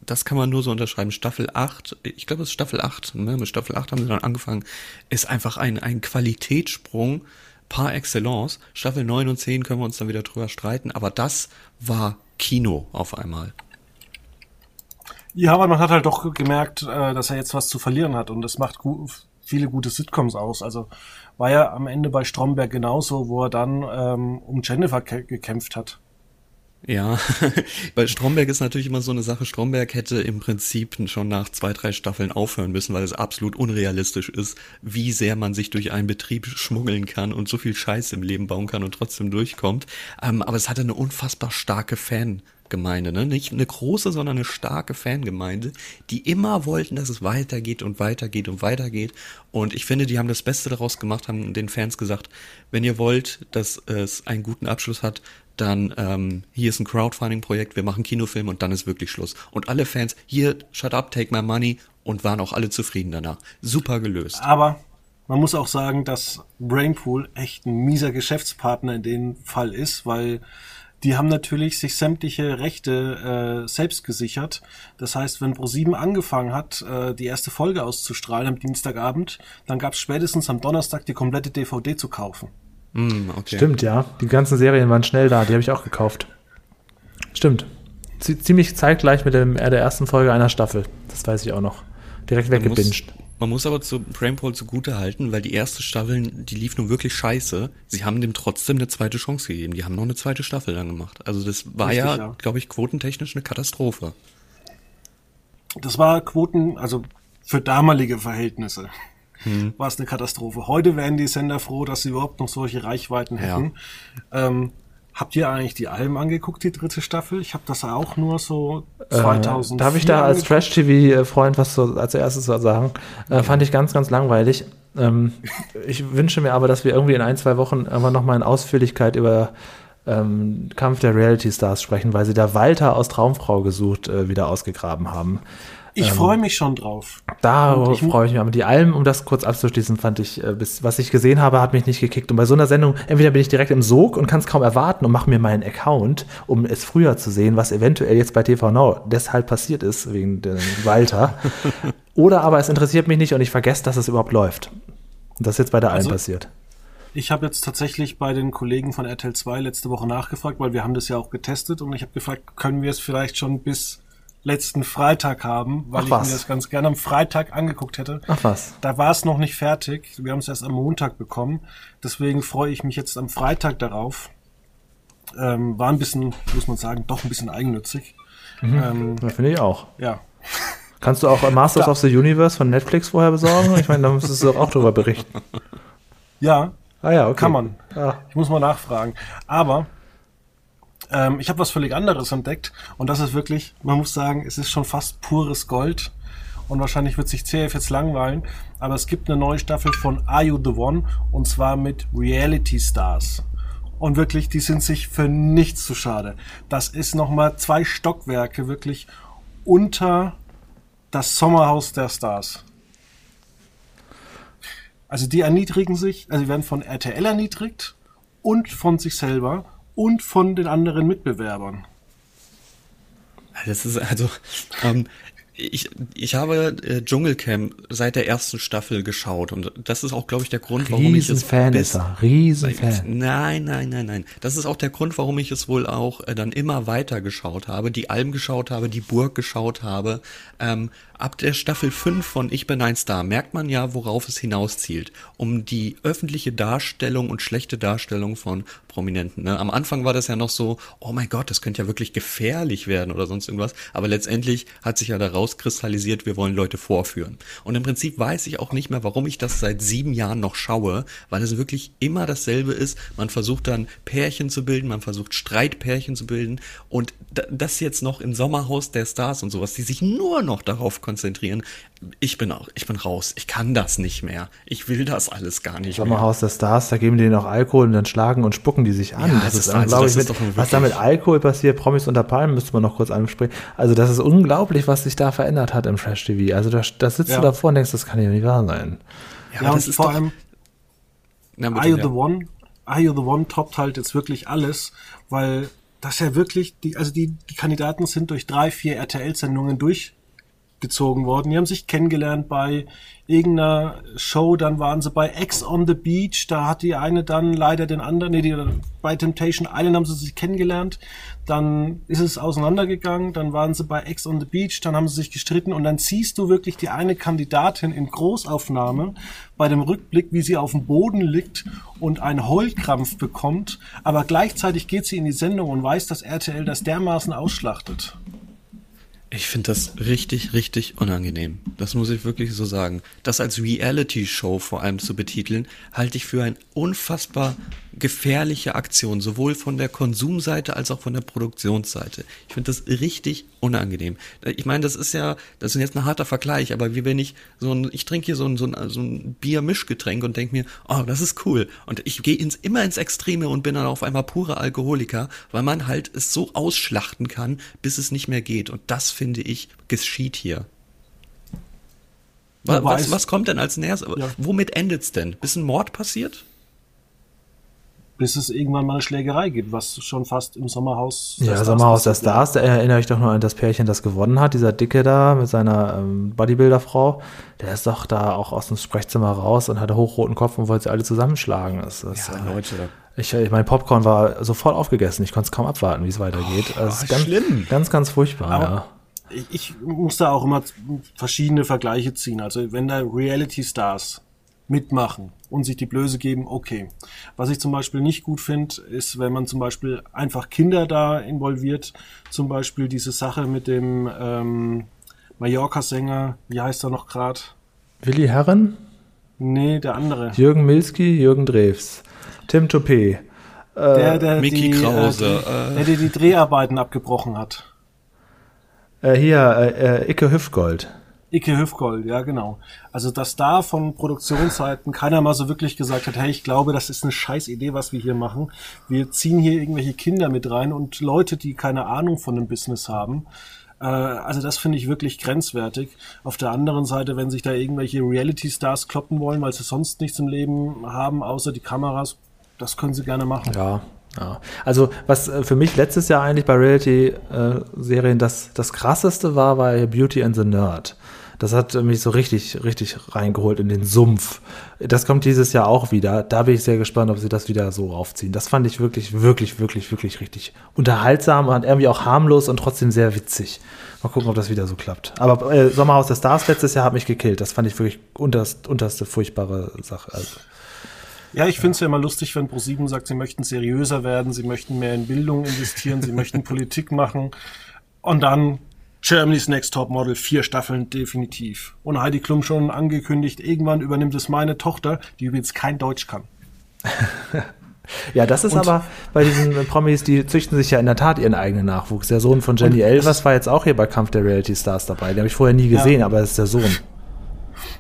das kann man nur so unterschreiben. Staffel 8, ich glaube, es ist Staffel 8, ne? mit Staffel 8 haben sie dann angefangen, ist einfach ein, ein Qualitätssprung par excellence. Staffel 9 und 10 können wir uns dann wieder drüber streiten, aber das war Kino auf einmal. Ja, aber man hat halt doch gemerkt, äh, dass er jetzt was zu verlieren hat und das macht viele gute Sitcoms aus. Also war ja am Ende bei Stromberg genauso, wo er dann ähm, um Jennifer gekämpft hat. Ja, (laughs) bei Stromberg ist natürlich immer so eine Sache. Stromberg hätte im Prinzip schon nach zwei, drei Staffeln aufhören müssen, weil es absolut unrealistisch ist, wie sehr man sich durch einen Betrieb schmuggeln kann und so viel Scheiß im Leben bauen kann und trotzdem durchkommt. Ähm, aber es hatte eine unfassbar starke Fan. Gemeinde, ne? Nicht eine große, sondern eine starke Fangemeinde, die immer wollten, dass es weitergeht und weitergeht und weitergeht. Und ich finde, die haben das Beste daraus gemacht, haben den Fans gesagt, wenn ihr wollt, dass es einen guten Abschluss hat, dann ähm, hier ist ein Crowdfunding-Projekt, wir machen Kinofilm und dann ist wirklich Schluss. Und alle Fans, hier, shut up, take my money und waren auch alle zufrieden danach. Super gelöst. Aber man muss auch sagen, dass Brainpool echt ein mieser Geschäftspartner in dem Fall ist, weil die haben natürlich sich sämtliche Rechte äh, selbst gesichert. Das heißt, wenn Pro7 angefangen hat, äh, die erste Folge auszustrahlen am Dienstagabend, dann gab es spätestens am Donnerstag die komplette DVD zu kaufen. Mm, okay. Stimmt, ja. Die ganzen Serien waren schnell da, die habe ich auch gekauft. Stimmt. Z ziemlich zeitgleich mit dem, äh, der ersten Folge einer Staffel. Das weiß ich auch noch. Direkt weggebinged. Man muss aber zu Brainpool zugute halten, weil die erste Staffel, die lief nun wirklich scheiße. Sie haben dem trotzdem eine zweite Chance gegeben. Die haben noch eine zweite Staffel dann gemacht. Also das war Richtig, ja, ja. glaube ich, quotentechnisch eine Katastrophe. Das war Quoten, also für damalige Verhältnisse hm. war es eine Katastrophe. Heute wären die Sender froh, dass sie überhaupt noch solche Reichweiten hätten. Ja. Ähm, Habt ihr eigentlich die Alben angeguckt, die dritte Staffel? Ich habe das auch nur so 2000. Äh, darf ich da als Trash-TV-Freund was so als erstes sagen? Äh, fand ich ganz, ganz langweilig. Ähm, (laughs) ich wünsche mir aber, dass wir irgendwie in ein, zwei Wochen immer noch mal in Ausführlichkeit über ähm, Kampf der Reality Stars sprechen, weil sie da Walter aus Traumfrau gesucht äh, wieder ausgegraben haben. Ich ähm, freue mich schon drauf. Da freue ich mich. Aber die Alben, um das kurz abzuschließen, fand ich, äh, bis, was ich gesehen habe, hat mich nicht gekickt. Und bei so einer Sendung, entweder bin ich direkt im Sog und kann es kaum erwarten und mache mir meinen Account, um es früher zu sehen, was eventuell jetzt bei TV Now deshalb passiert ist, wegen dem Walter. (laughs) Oder aber es interessiert mich nicht und ich vergesse, dass es überhaupt läuft. Und das ist jetzt bei der Alben also, passiert. Ich habe jetzt tatsächlich bei den Kollegen von RTL 2 letzte Woche nachgefragt, weil wir haben das ja auch getestet und ich habe gefragt, können wir es vielleicht schon bis letzten Freitag haben, weil Ach, ich was? mir das ganz gerne am Freitag angeguckt hätte. Ach was. Da war es noch nicht fertig. Wir haben es erst am Montag bekommen. Deswegen freue ich mich jetzt am Freitag darauf. Ähm, war ein bisschen, muss man sagen, doch ein bisschen eigennützig. Mhm. Ähm, ja, Finde ich auch. Ja. Kannst du auch Masters da. of the Universe von Netflix vorher besorgen? Ich meine, da müsstest du auch drüber berichten. Ja. Ah ja, okay. Kann man. Ah. Ich muss mal nachfragen. Aber ähm, ich habe was völlig anderes entdeckt und das ist wirklich, man muss sagen, es ist schon fast pures Gold und wahrscheinlich wird sich CF jetzt langweilen, aber es gibt eine neue Staffel von Are You the One und zwar mit Reality Stars. Und wirklich, die sind sich für nichts zu schade. Das ist nochmal zwei Stockwerke wirklich unter das Sommerhaus der Stars. Also die erniedrigen sich, also werden von RTL erniedrigt und von sich selber und von den anderen Mitbewerbern. Das ist also, ähm, ich, ich habe äh, Dschungelcamp seit der ersten Staffel geschaut und das ist auch, glaube ich, der Grund, warum ich es Fan ist er. Riesenfan. Nein, nein, nein, nein. Das ist auch der Grund, warum ich es wohl auch äh, dann immer weiter geschaut habe, die Alben geschaut habe, die Burg geschaut habe. Ähm, ab der Staffel 5 von Ich bin ein Star merkt man ja, worauf es hinauszielt. Um die öffentliche Darstellung und schlechte Darstellung von Prominenten. Ne? Am Anfang war das ja noch so, oh mein Gott, das könnte ja wirklich gefährlich werden oder sonst irgendwas. Aber letztendlich hat sich ja daraus kristallisiert, wir wollen Leute vorführen. Und im Prinzip weiß ich auch nicht mehr, warum ich das seit sieben Jahren noch schaue, weil es wirklich immer dasselbe ist. Man versucht dann Pärchen zu bilden, man versucht Streitpärchen zu bilden und das jetzt noch im Sommerhaus der Stars und sowas, die sich nur noch darauf konzentrieren. Ich bin auch, ich bin raus. Ich kann das nicht mehr. Ich will das alles gar nicht Sommerhaus mehr. der Stars, da geben die denen auch Alkohol und dann schlagen und spucken die sich an. Ja, das, das, ist, also, das mit, was da mit Alkohol passiert, Promis unter Palmen, müsste man noch kurz ansprechen. Also das ist unglaublich, was sich da verändert hat im Trash TV. Also da, da sitzt ja. du davor und denkst, das kann ja nicht wahr sein. Ja, ja das ist vor doch, allem na, Are You the One? Are You the One toppt halt jetzt wirklich alles, weil das ja wirklich, die, also die, die Kandidaten sind durch drei, vier RTL-Sendungen durch gezogen worden. Die haben sich kennengelernt bei irgendeiner Show, dann waren sie bei X on the Beach, da hat die eine dann leider den anderen, nee, die, bei Temptation Island haben sie sich kennengelernt, dann ist es auseinandergegangen, dann waren sie bei X on the Beach, dann haben sie sich gestritten und dann siehst du wirklich die eine Kandidatin in Großaufnahme bei dem Rückblick, wie sie auf dem Boden liegt und einen Heulkrampf bekommt, aber gleichzeitig geht sie in die Sendung und weiß, dass RTL das dermaßen ausschlachtet. Ich finde das richtig, richtig unangenehm. Das muss ich wirklich so sagen. Das als Reality-Show vor allem zu betiteln, halte ich für ein unfassbar gefährliche Aktion, sowohl von der Konsumseite als auch von der Produktionsseite. Ich finde das richtig unangenehm. Ich meine, das ist ja, das ist jetzt ein harter Vergleich, aber wie wenn ich so ein, ich trinke hier so ein, so ein, so ein Bier-Mischgetränk und denke mir, oh, das ist cool. Und ich gehe ins, immer ins Extreme und bin dann auf einmal pure Alkoholiker, weil man halt es so ausschlachten kann, bis es nicht mehr geht. Und das finde ich geschieht hier. Was, was, was kommt denn als nächstes? Ja. Womit endet's denn? Bis ein Mord passiert? Bis es irgendwann mal eine Schlägerei gibt, was schon fast im Sommerhaus. Ja, Stars Sommerhaus der Stars, da erinnere ich doch nur an das Pärchen, das gewonnen hat, dieser Dicke da mit seiner ähm, Bodybuilder-Frau. Der ist doch da auch aus dem Sprechzimmer raus und hatte hochroten Kopf und wollte sie alle zusammenschlagen. Das, das, ja, äh, Leute, ich, ich mein Popcorn war sofort aufgegessen. Ich konnte es kaum abwarten, wie es weitergeht. Oh, also ganz, schlimm. Ganz, ganz furchtbar, Aber ja. Ich, ich muss da auch immer verschiedene Vergleiche ziehen. Also wenn da Reality Stars mitmachen und sich die Blöße geben, okay. Was ich zum Beispiel nicht gut finde, ist, wenn man zum Beispiel einfach Kinder da involviert, zum Beispiel diese Sache mit dem ähm, Mallorca-Sänger, wie heißt er noch gerade? Willi Herren? Nee, der andere. Jürgen Milski, Jürgen Drews, Tim Toupé. Äh, der, der Mickey die, Krause. Äh, der, der die Dreharbeiten abgebrochen hat. Äh, hier, äh, äh Icke Hüftgold. Icke Hüfgold, ja genau. Also dass da von Produktionsseiten keiner mal so wirklich gesagt hat, hey, ich glaube, das ist eine scheiß Idee, was wir hier machen. Wir ziehen hier irgendwelche Kinder mit rein und Leute, die keine Ahnung von dem Business haben. Äh, also das finde ich wirklich grenzwertig. Auf der anderen Seite, wenn sich da irgendwelche Reality-Stars kloppen wollen, weil sie sonst nichts im Leben haben, außer die Kameras, das können sie gerne machen. Ja, ja. Also was äh, für mich letztes Jahr eigentlich bei Reality-Serien das, das krasseste war, war Beauty and the Nerd. Das hat mich so richtig, richtig reingeholt in den Sumpf. Das kommt dieses Jahr auch wieder. Da bin ich sehr gespannt, ob sie das wieder so aufziehen. Das fand ich wirklich, wirklich, wirklich, wirklich richtig unterhaltsam und irgendwie auch harmlos und trotzdem sehr witzig. Mal gucken, ob das wieder so klappt. Aber äh, Sommerhaus der Stars letztes Jahr hat mich gekillt. Das fand ich wirklich unterst, unterste furchtbare Sache. Also. Ja, ich finde es ja immer lustig, wenn ProSieben sagt, sie möchten seriöser werden, sie möchten mehr in Bildung investieren, sie möchten (laughs) Politik machen. Und dann Germany's Next Top Model, vier Staffeln definitiv. Und Heidi Klum schon angekündigt, irgendwann übernimmt es meine Tochter, die übrigens kein Deutsch kann. (laughs) ja, das ist und, aber bei diesen Promis, die züchten sich ja in der Tat ihren eigenen Nachwuchs. Der Sohn von Jenny Elvers war jetzt auch hier bei Kampf der Reality Stars dabei. Den habe ich vorher nie gesehen, ja. aber es ist der Sohn.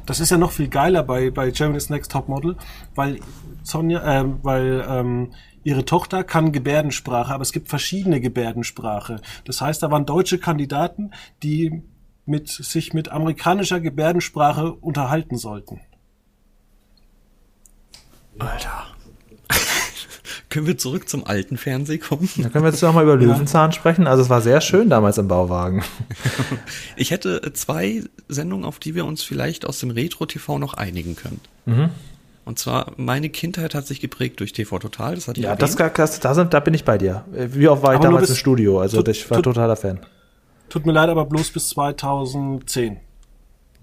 Das ist ja noch viel geiler bei, bei Germany's Next Top Model, weil Sonja, äh, weil ähm, Ihre Tochter kann Gebärdensprache, aber es gibt verschiedene Gebärdensprache. Das heißt, da waren deutsche Kandidaten, die mit, sich mit amerikanischer Gebärdensprache unterhalten sollten. Alter. (laughs) können wir zurück zum alten Fernsehen kommen? Da können wir jetzt nochmal über Löwenzahn ja. sprechen. Also es war sehr schön damals im Bauwagen. (laughs) Ich hätte zwei Sendungen, auf die wir uns vielleicht aus dem Retro-TV noch einigen können. Mhm. Und zwar, meine Kindheit hat sich geprägt durch TV Total, das hatte ich Ja, das, das, das, da bin ich bei dir. Wie oft war ich damals im Studio? Also tut, ich war tut, totaler Fan. Tut mir leid, aber bloß bis 2010.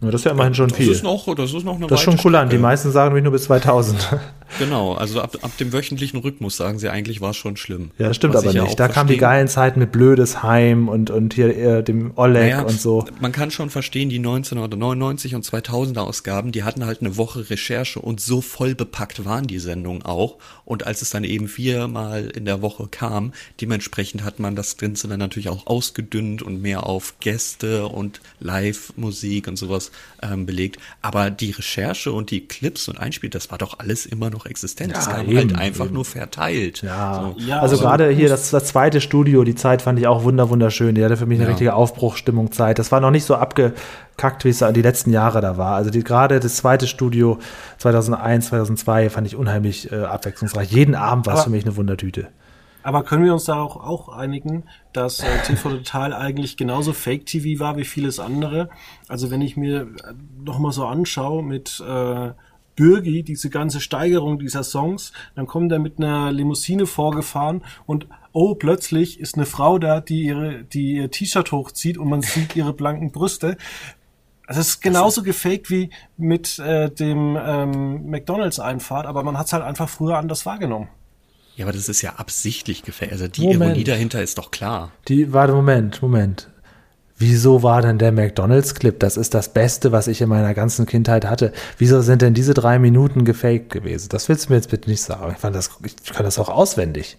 Ja, das ist ja immerhin schon das viel. Ist noch, das ist noch eine Das ist schon kulant. Die meisten sagen nämlich nur bis 2000. Genau, also ab, ab dem wöchentlichen Rhythmus sagen sie eigentlich, war es schon schlimm. Ja, das stimmt aber nicht. Ja da kamen die geilen Zeiten mit Blödes Heim und, und hier äh, dem Oleg naja, und so. Man kann schon verstehen, die 1999 und 2000er Ausgaben, die hatten halt eine Woche Recherche und so voll bepackt waren die Sendungen auch. Und als es dann eben viermal in der Woche kam, dementsprechend hat man das Ganze dann natürlich auch ausgedünnt und mehr auf Gäste und Live-Musik und sowas ähm, belegt. Aber die Recherche und die Clips und Einspiel, das war doch alles immer noch existent. Ja, kam eben, halt einfach eben. nur verteilt. Ja, so. ja also, gerade hier das, das, zweite Studio, die Zeit fand ich auch wunder wunderschön. Die hatte für mich eine ja. richtige Aufbruchstimmung Zeit. Das war noch nicht so abgekackt, wie es die letzten Jahre da war. Also die, gerade das zweite Studio 2001, 2002 fand ich unheimlich äh, abwechslungsreich. Jeden Abend war es für mich eine Wundertüte. Aber können wir uns da auch, auch einigen, dass äh, TV Total eigentlich genauso Fake-TV war wie vieles andere? Also wenn ich mir äh, nochmal so anschaue mit äh, Bürgi, diese ganze Steigerung dieser Songs, dann kommt er mit einer Limousine vorgefahren und oh, plötzlich ist eine Frau da, die ihre, die ihr T-Shirt hochzieht und man sieht ihre blanken Brüste. Also es ist genauso gefaked wie mit äh, dem ähm, McDonalds-Einfahrt, aber man hat es halt einfach früher anders wahrgenommen. Ja, aber das ist ja absichtlich gefaked. Also die Moment. Ironie dahinter ist doch klar. Die, warte, Moment, Moment. Wieso war denn der McDonalds-Clip? Das ist das Beste, was ich in meiner ganzen Kindheit hatte. Wieso sind denn diese drei Minuten gefaked gewesen? Das willst du mir jetzt bitte nicht sagen. Ich, fand das, ich kann das auch auswendig.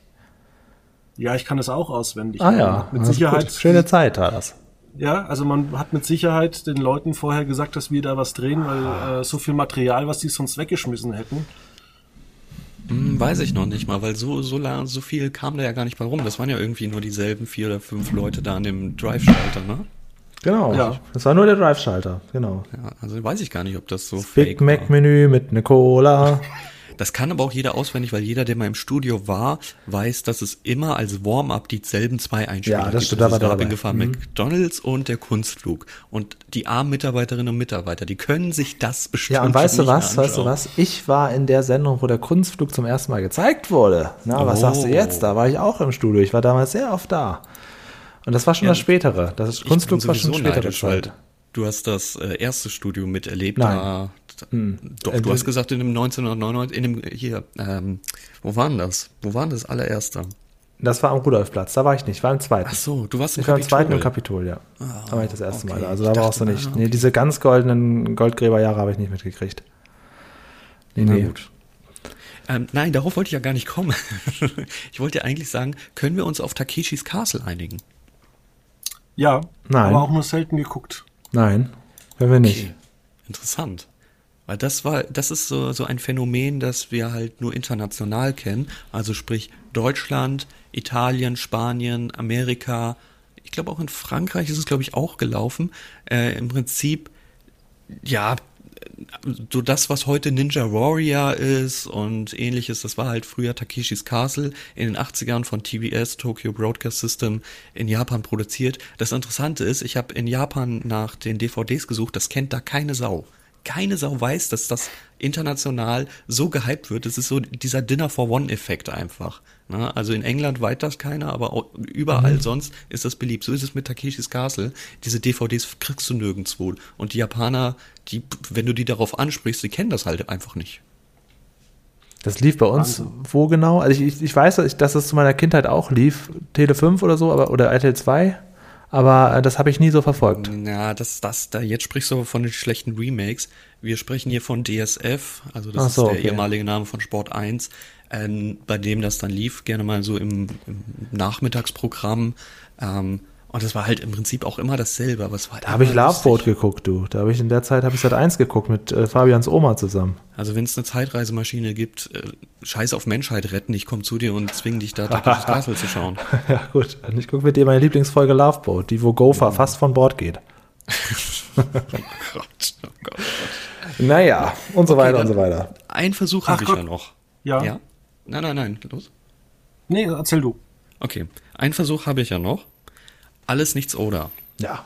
Ja, ich kann das auch auswendig. Ah ja, mit Sicherheit. gut. Schöne Zeit war das. Ja, also man hat mit Sicherheit den Leuten vorher gesagt, dass wir da was drehen, weil äh, so viel Material, was die sonst weggeschmissen hätten. Hm, weiß ich noch nicht mal, weil so, so, la- so viel kam da ja gar nicht bei rum. Das waren ja irgendwie nur dieselben vier oder fünf Leute da an dem Drive-Schalter, ne? Genau. Ja. Das war nur der Drive-Schalter, genau. Ja, also weiß ich gar nicht, ob das so Big fake war. Mac-Menü mit ne Cola. (laughs) Das kann aber auch jeder auswendig, weil jeder, der mal im Studio war, weiß, dass es immer als Warm-up dieselben zwei Einspieler Ja, das gibt. Also der gab dabei. in Gefahr Mhm. McDonalds und der Kunstflug. Und die armen Mitarbeiterinnen und Mitarbeiter, die können sich das bestimmt Ja, und weißt du was, weißt du was? Ich war in der Sendung, wo der Kunstflug zum ersten Mal gezeigt wurde. Na, was Oh. sagst du jetzt? Da war ich auch im Studio. Ich war damals sehr oft da. Und das war schon Ja, das Spätere. Das ist, Kunstflug war schon spätere Zeit. Du hast das äh, erste Studio miterlebt. Nein. Da, Doch, Äh, du hast gesagt, in dem 1999, in dem, hier, ähm, wo war denn das? Wo war denn das allererste? Das war am Rudolfplatz. Da war ich nicht. Ich war im zweiten. Ach so, du warst im ich war im zweiten im Kapitol. Kapitol, ja. da war ich das erste okay. Mal. da. Also da war auch so dachte, nicht. ah, Nee, diese ganz goldenen Goldgräberjahre habe ich nicht mitgekriegt. Nee, Na nee. gut. Ähm, nein, darauf wollte ich ja gar nicht kommen. (laughs) ich wollte ja eigentlich sagen, können wir uns auf Takeshis Castle einigen? Ja, Nein. aber auch nur selten geguckt. Nein, können wir nicht. Okay. Interessant. Weil das war, das ist so, so ein Phänomen, das wir halt nur international kennen. Also sprich Deutschland, Italien, Spanien, Amerika. Ich glaube auch in Frankreich ist es, glaube ich, auch gelaufen. Äh, Im Prinzip, ja, so das, was heute Ninja Warrior ist und ähnliches, das war halt früher Takeshis Castle in den 80ern von TBS, Tokyo Broadcast System, in Japan produziert. Das Interessante ist, ich habe in Japan nach den DVDs gesucht, das kennt da keine Sau. Keine Sau weiß, dass das international so gehypt wird. Es ist so dieser Dinner for One-Effekt einfach. Ne? Also in England weiß das keiner, aber auch überall sonst ist das beliebt. So ist es mit Takeshis Castle. Diese DVDs kriegst du nirgendwo. Und die Japaner, die, wenn du die darauf ansprichst, die kennen das halt einfach nicht. Das lief bei uns wo genau? Also ich, ich, ich weiß, dass es zu meiner Kindheit auch lief, Tele 5 oder so, aber, oder RTL 2, aber äh, das habe ich nie so verfolgt. Ja, das, das, da, jetzt sprichst du von den schlechten Remakes. Wir sprechen hier von DSF, also das so, ist der okay. ehemalige Name von Sport 1, ähm, bei dem das dann lief, gerne mal so im, im Nachmittagsprogramm. Ähm, und das war halt im Prinzip auch immer dasselbe, aber es war halt Da habe ich immer Love Boat lustig. geguckt, du. Da habe ich in der Zeit habe ich seit 1 geguckt mit äh, Fabians Oma zusammen. Also wenn es eine Zeitreisemaschine gibt, äh, Scheiß auf Menschheit retten, ich komme zu dir und zwing dich da Takeshis (laughs) Castle zu schauen. ja, gut. Und ich gucke mit dir meine Lieblingsfolge Love Boat, die wo Gopher fast von Bord geht. (laughs) Gott, oh Gott. Naja, und so weiter dann- und so weiter. Ein Versuch habe ich ja noch. Ja. Ja? Nein, nein, nein, los. Nee, erzähl du. Okay, ein Versuch habe ich ja noch. Alles nichts oder. Ja.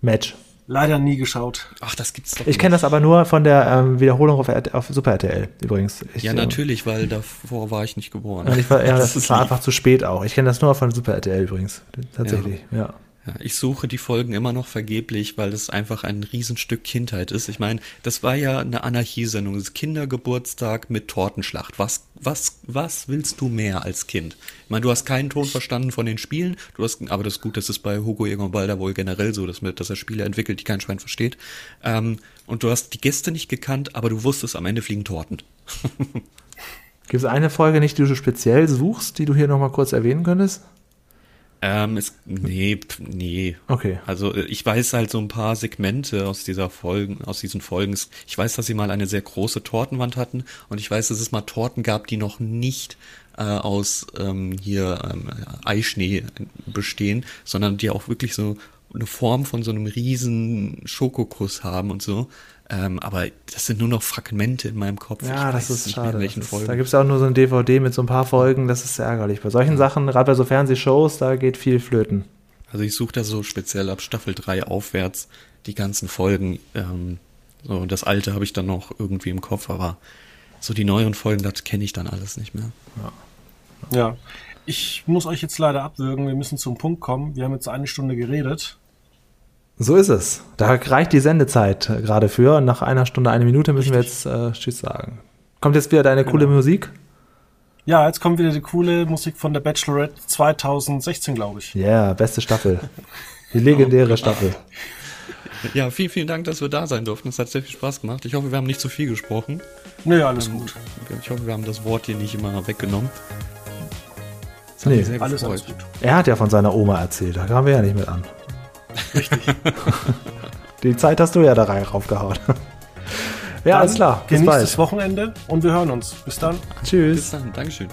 Match. Leider nie geschaut. Ach, das gibt's doch Ich kenne das aber nur von der ähm, Wiederholung auf, auf Super RTL übrigens. Ich, Ja, äh, natürlich, weil davor war ich nicht geboren. Ja, ich war, ja, (laughs) das, ist war lieb. einfach zu spät auch. Ich kenne das nur von Super RTL übrigens. Tatsächlich, ja. Ja, ich suche die Folgen immer noch vergeblich, weil das einfach ein Riesenstück Kindheit ist. Ich meine, das war ja eine Anarchiesendung, das Kindergeburtstag mit Tortenschlacht. Was, was, was willst du mehr als Kind? Ich meine, du hast keinen Ton verstanden von den Spielen, du hast, aber das ist gut, das ist bei Hugo Egon Balder wohl generell so, dass, dass er Spiele entwickelt, die kein Schwein versteht. Ähm, und du hast die Gäste nicht gekannt, aber du wusstest, am Ende fliegen Torten. (laughs) Gibt es eine Folge nicht, die du speziell suchst, die du hier nochmal kurz erwähnen könntest? Ähm, es, nee, nee. Okay. Also äh, ich weiß halt so ein paar Segmente aus dieser Folgen, aus diesen Folgen. Ich weiß, dass sie mal eine sehr große Tortenwand hatten und ich weiß, dass es mal Torten gab, die noch nicht äh, aus ähm, hier ähm, Eischnee bestehen, sondern die auch wirklich so eine Form von so einem riesen Schokokuss haben und so. Ähm, aber das sind nur noch Fragmente in meinem Kopf. Ja, das ist nicht schade. Mehr, in welchen das ist, Folgen. da gibt es ja auch nur so ein DVD mit so ein paar Folgen, das ist sehr ärgerlich. Bei solchen Sachen, gerade bei so Fernsehshows, da geht viel flöten. Also ich suche da so speziell ab Staffel 3 aufwärts die ganzen Folgen. Ähm, so, das alte habe ich dann noch irgendwie im Kopf, aber so die neuen Folgen, das kenne ich dann alles nicht mehr. Ja. Ich muss euch jetzt leider abwürgen, wir müssen zum Punkt kommen. Wir haben jetzt eine Stunde geredet. So ist es. Da reicht die Sendezeit äh, gerade für. Nach einer Stunde, eine Minute müssen wir jetzt äh, Tschüss sagen. Kommt jetzt wieder deine coole Musik? Ja, jetzt kommt wieder die coole Musik von der Bachelorette 2016, glaube ich. Ja, yeah, beste Staffel. Die legendäre Staffel. Ja, vielen, vielen Dank, dass wir da sein durften. Es hat sehr viel Spaß gemacht. Ich hoffe, wir haben nicht zu viel gesprochen. Nee, alles gut. Ich hoffe, wir haben das Wort hier nicht immer weggenommen. Das hat Nee. mich sehr Alles, alles gut. Er hat ja von seiner Oma erzählt. Da kamen wir ja nicht mit an. Richtig. (laughs) Die Zeit hast du ja da rein raufgehauen. ja, alles klar. Bis Genießt bald. das Wochenende und wir hören uns. Bis dann. Bis Tschüss. dann. Dankeschön.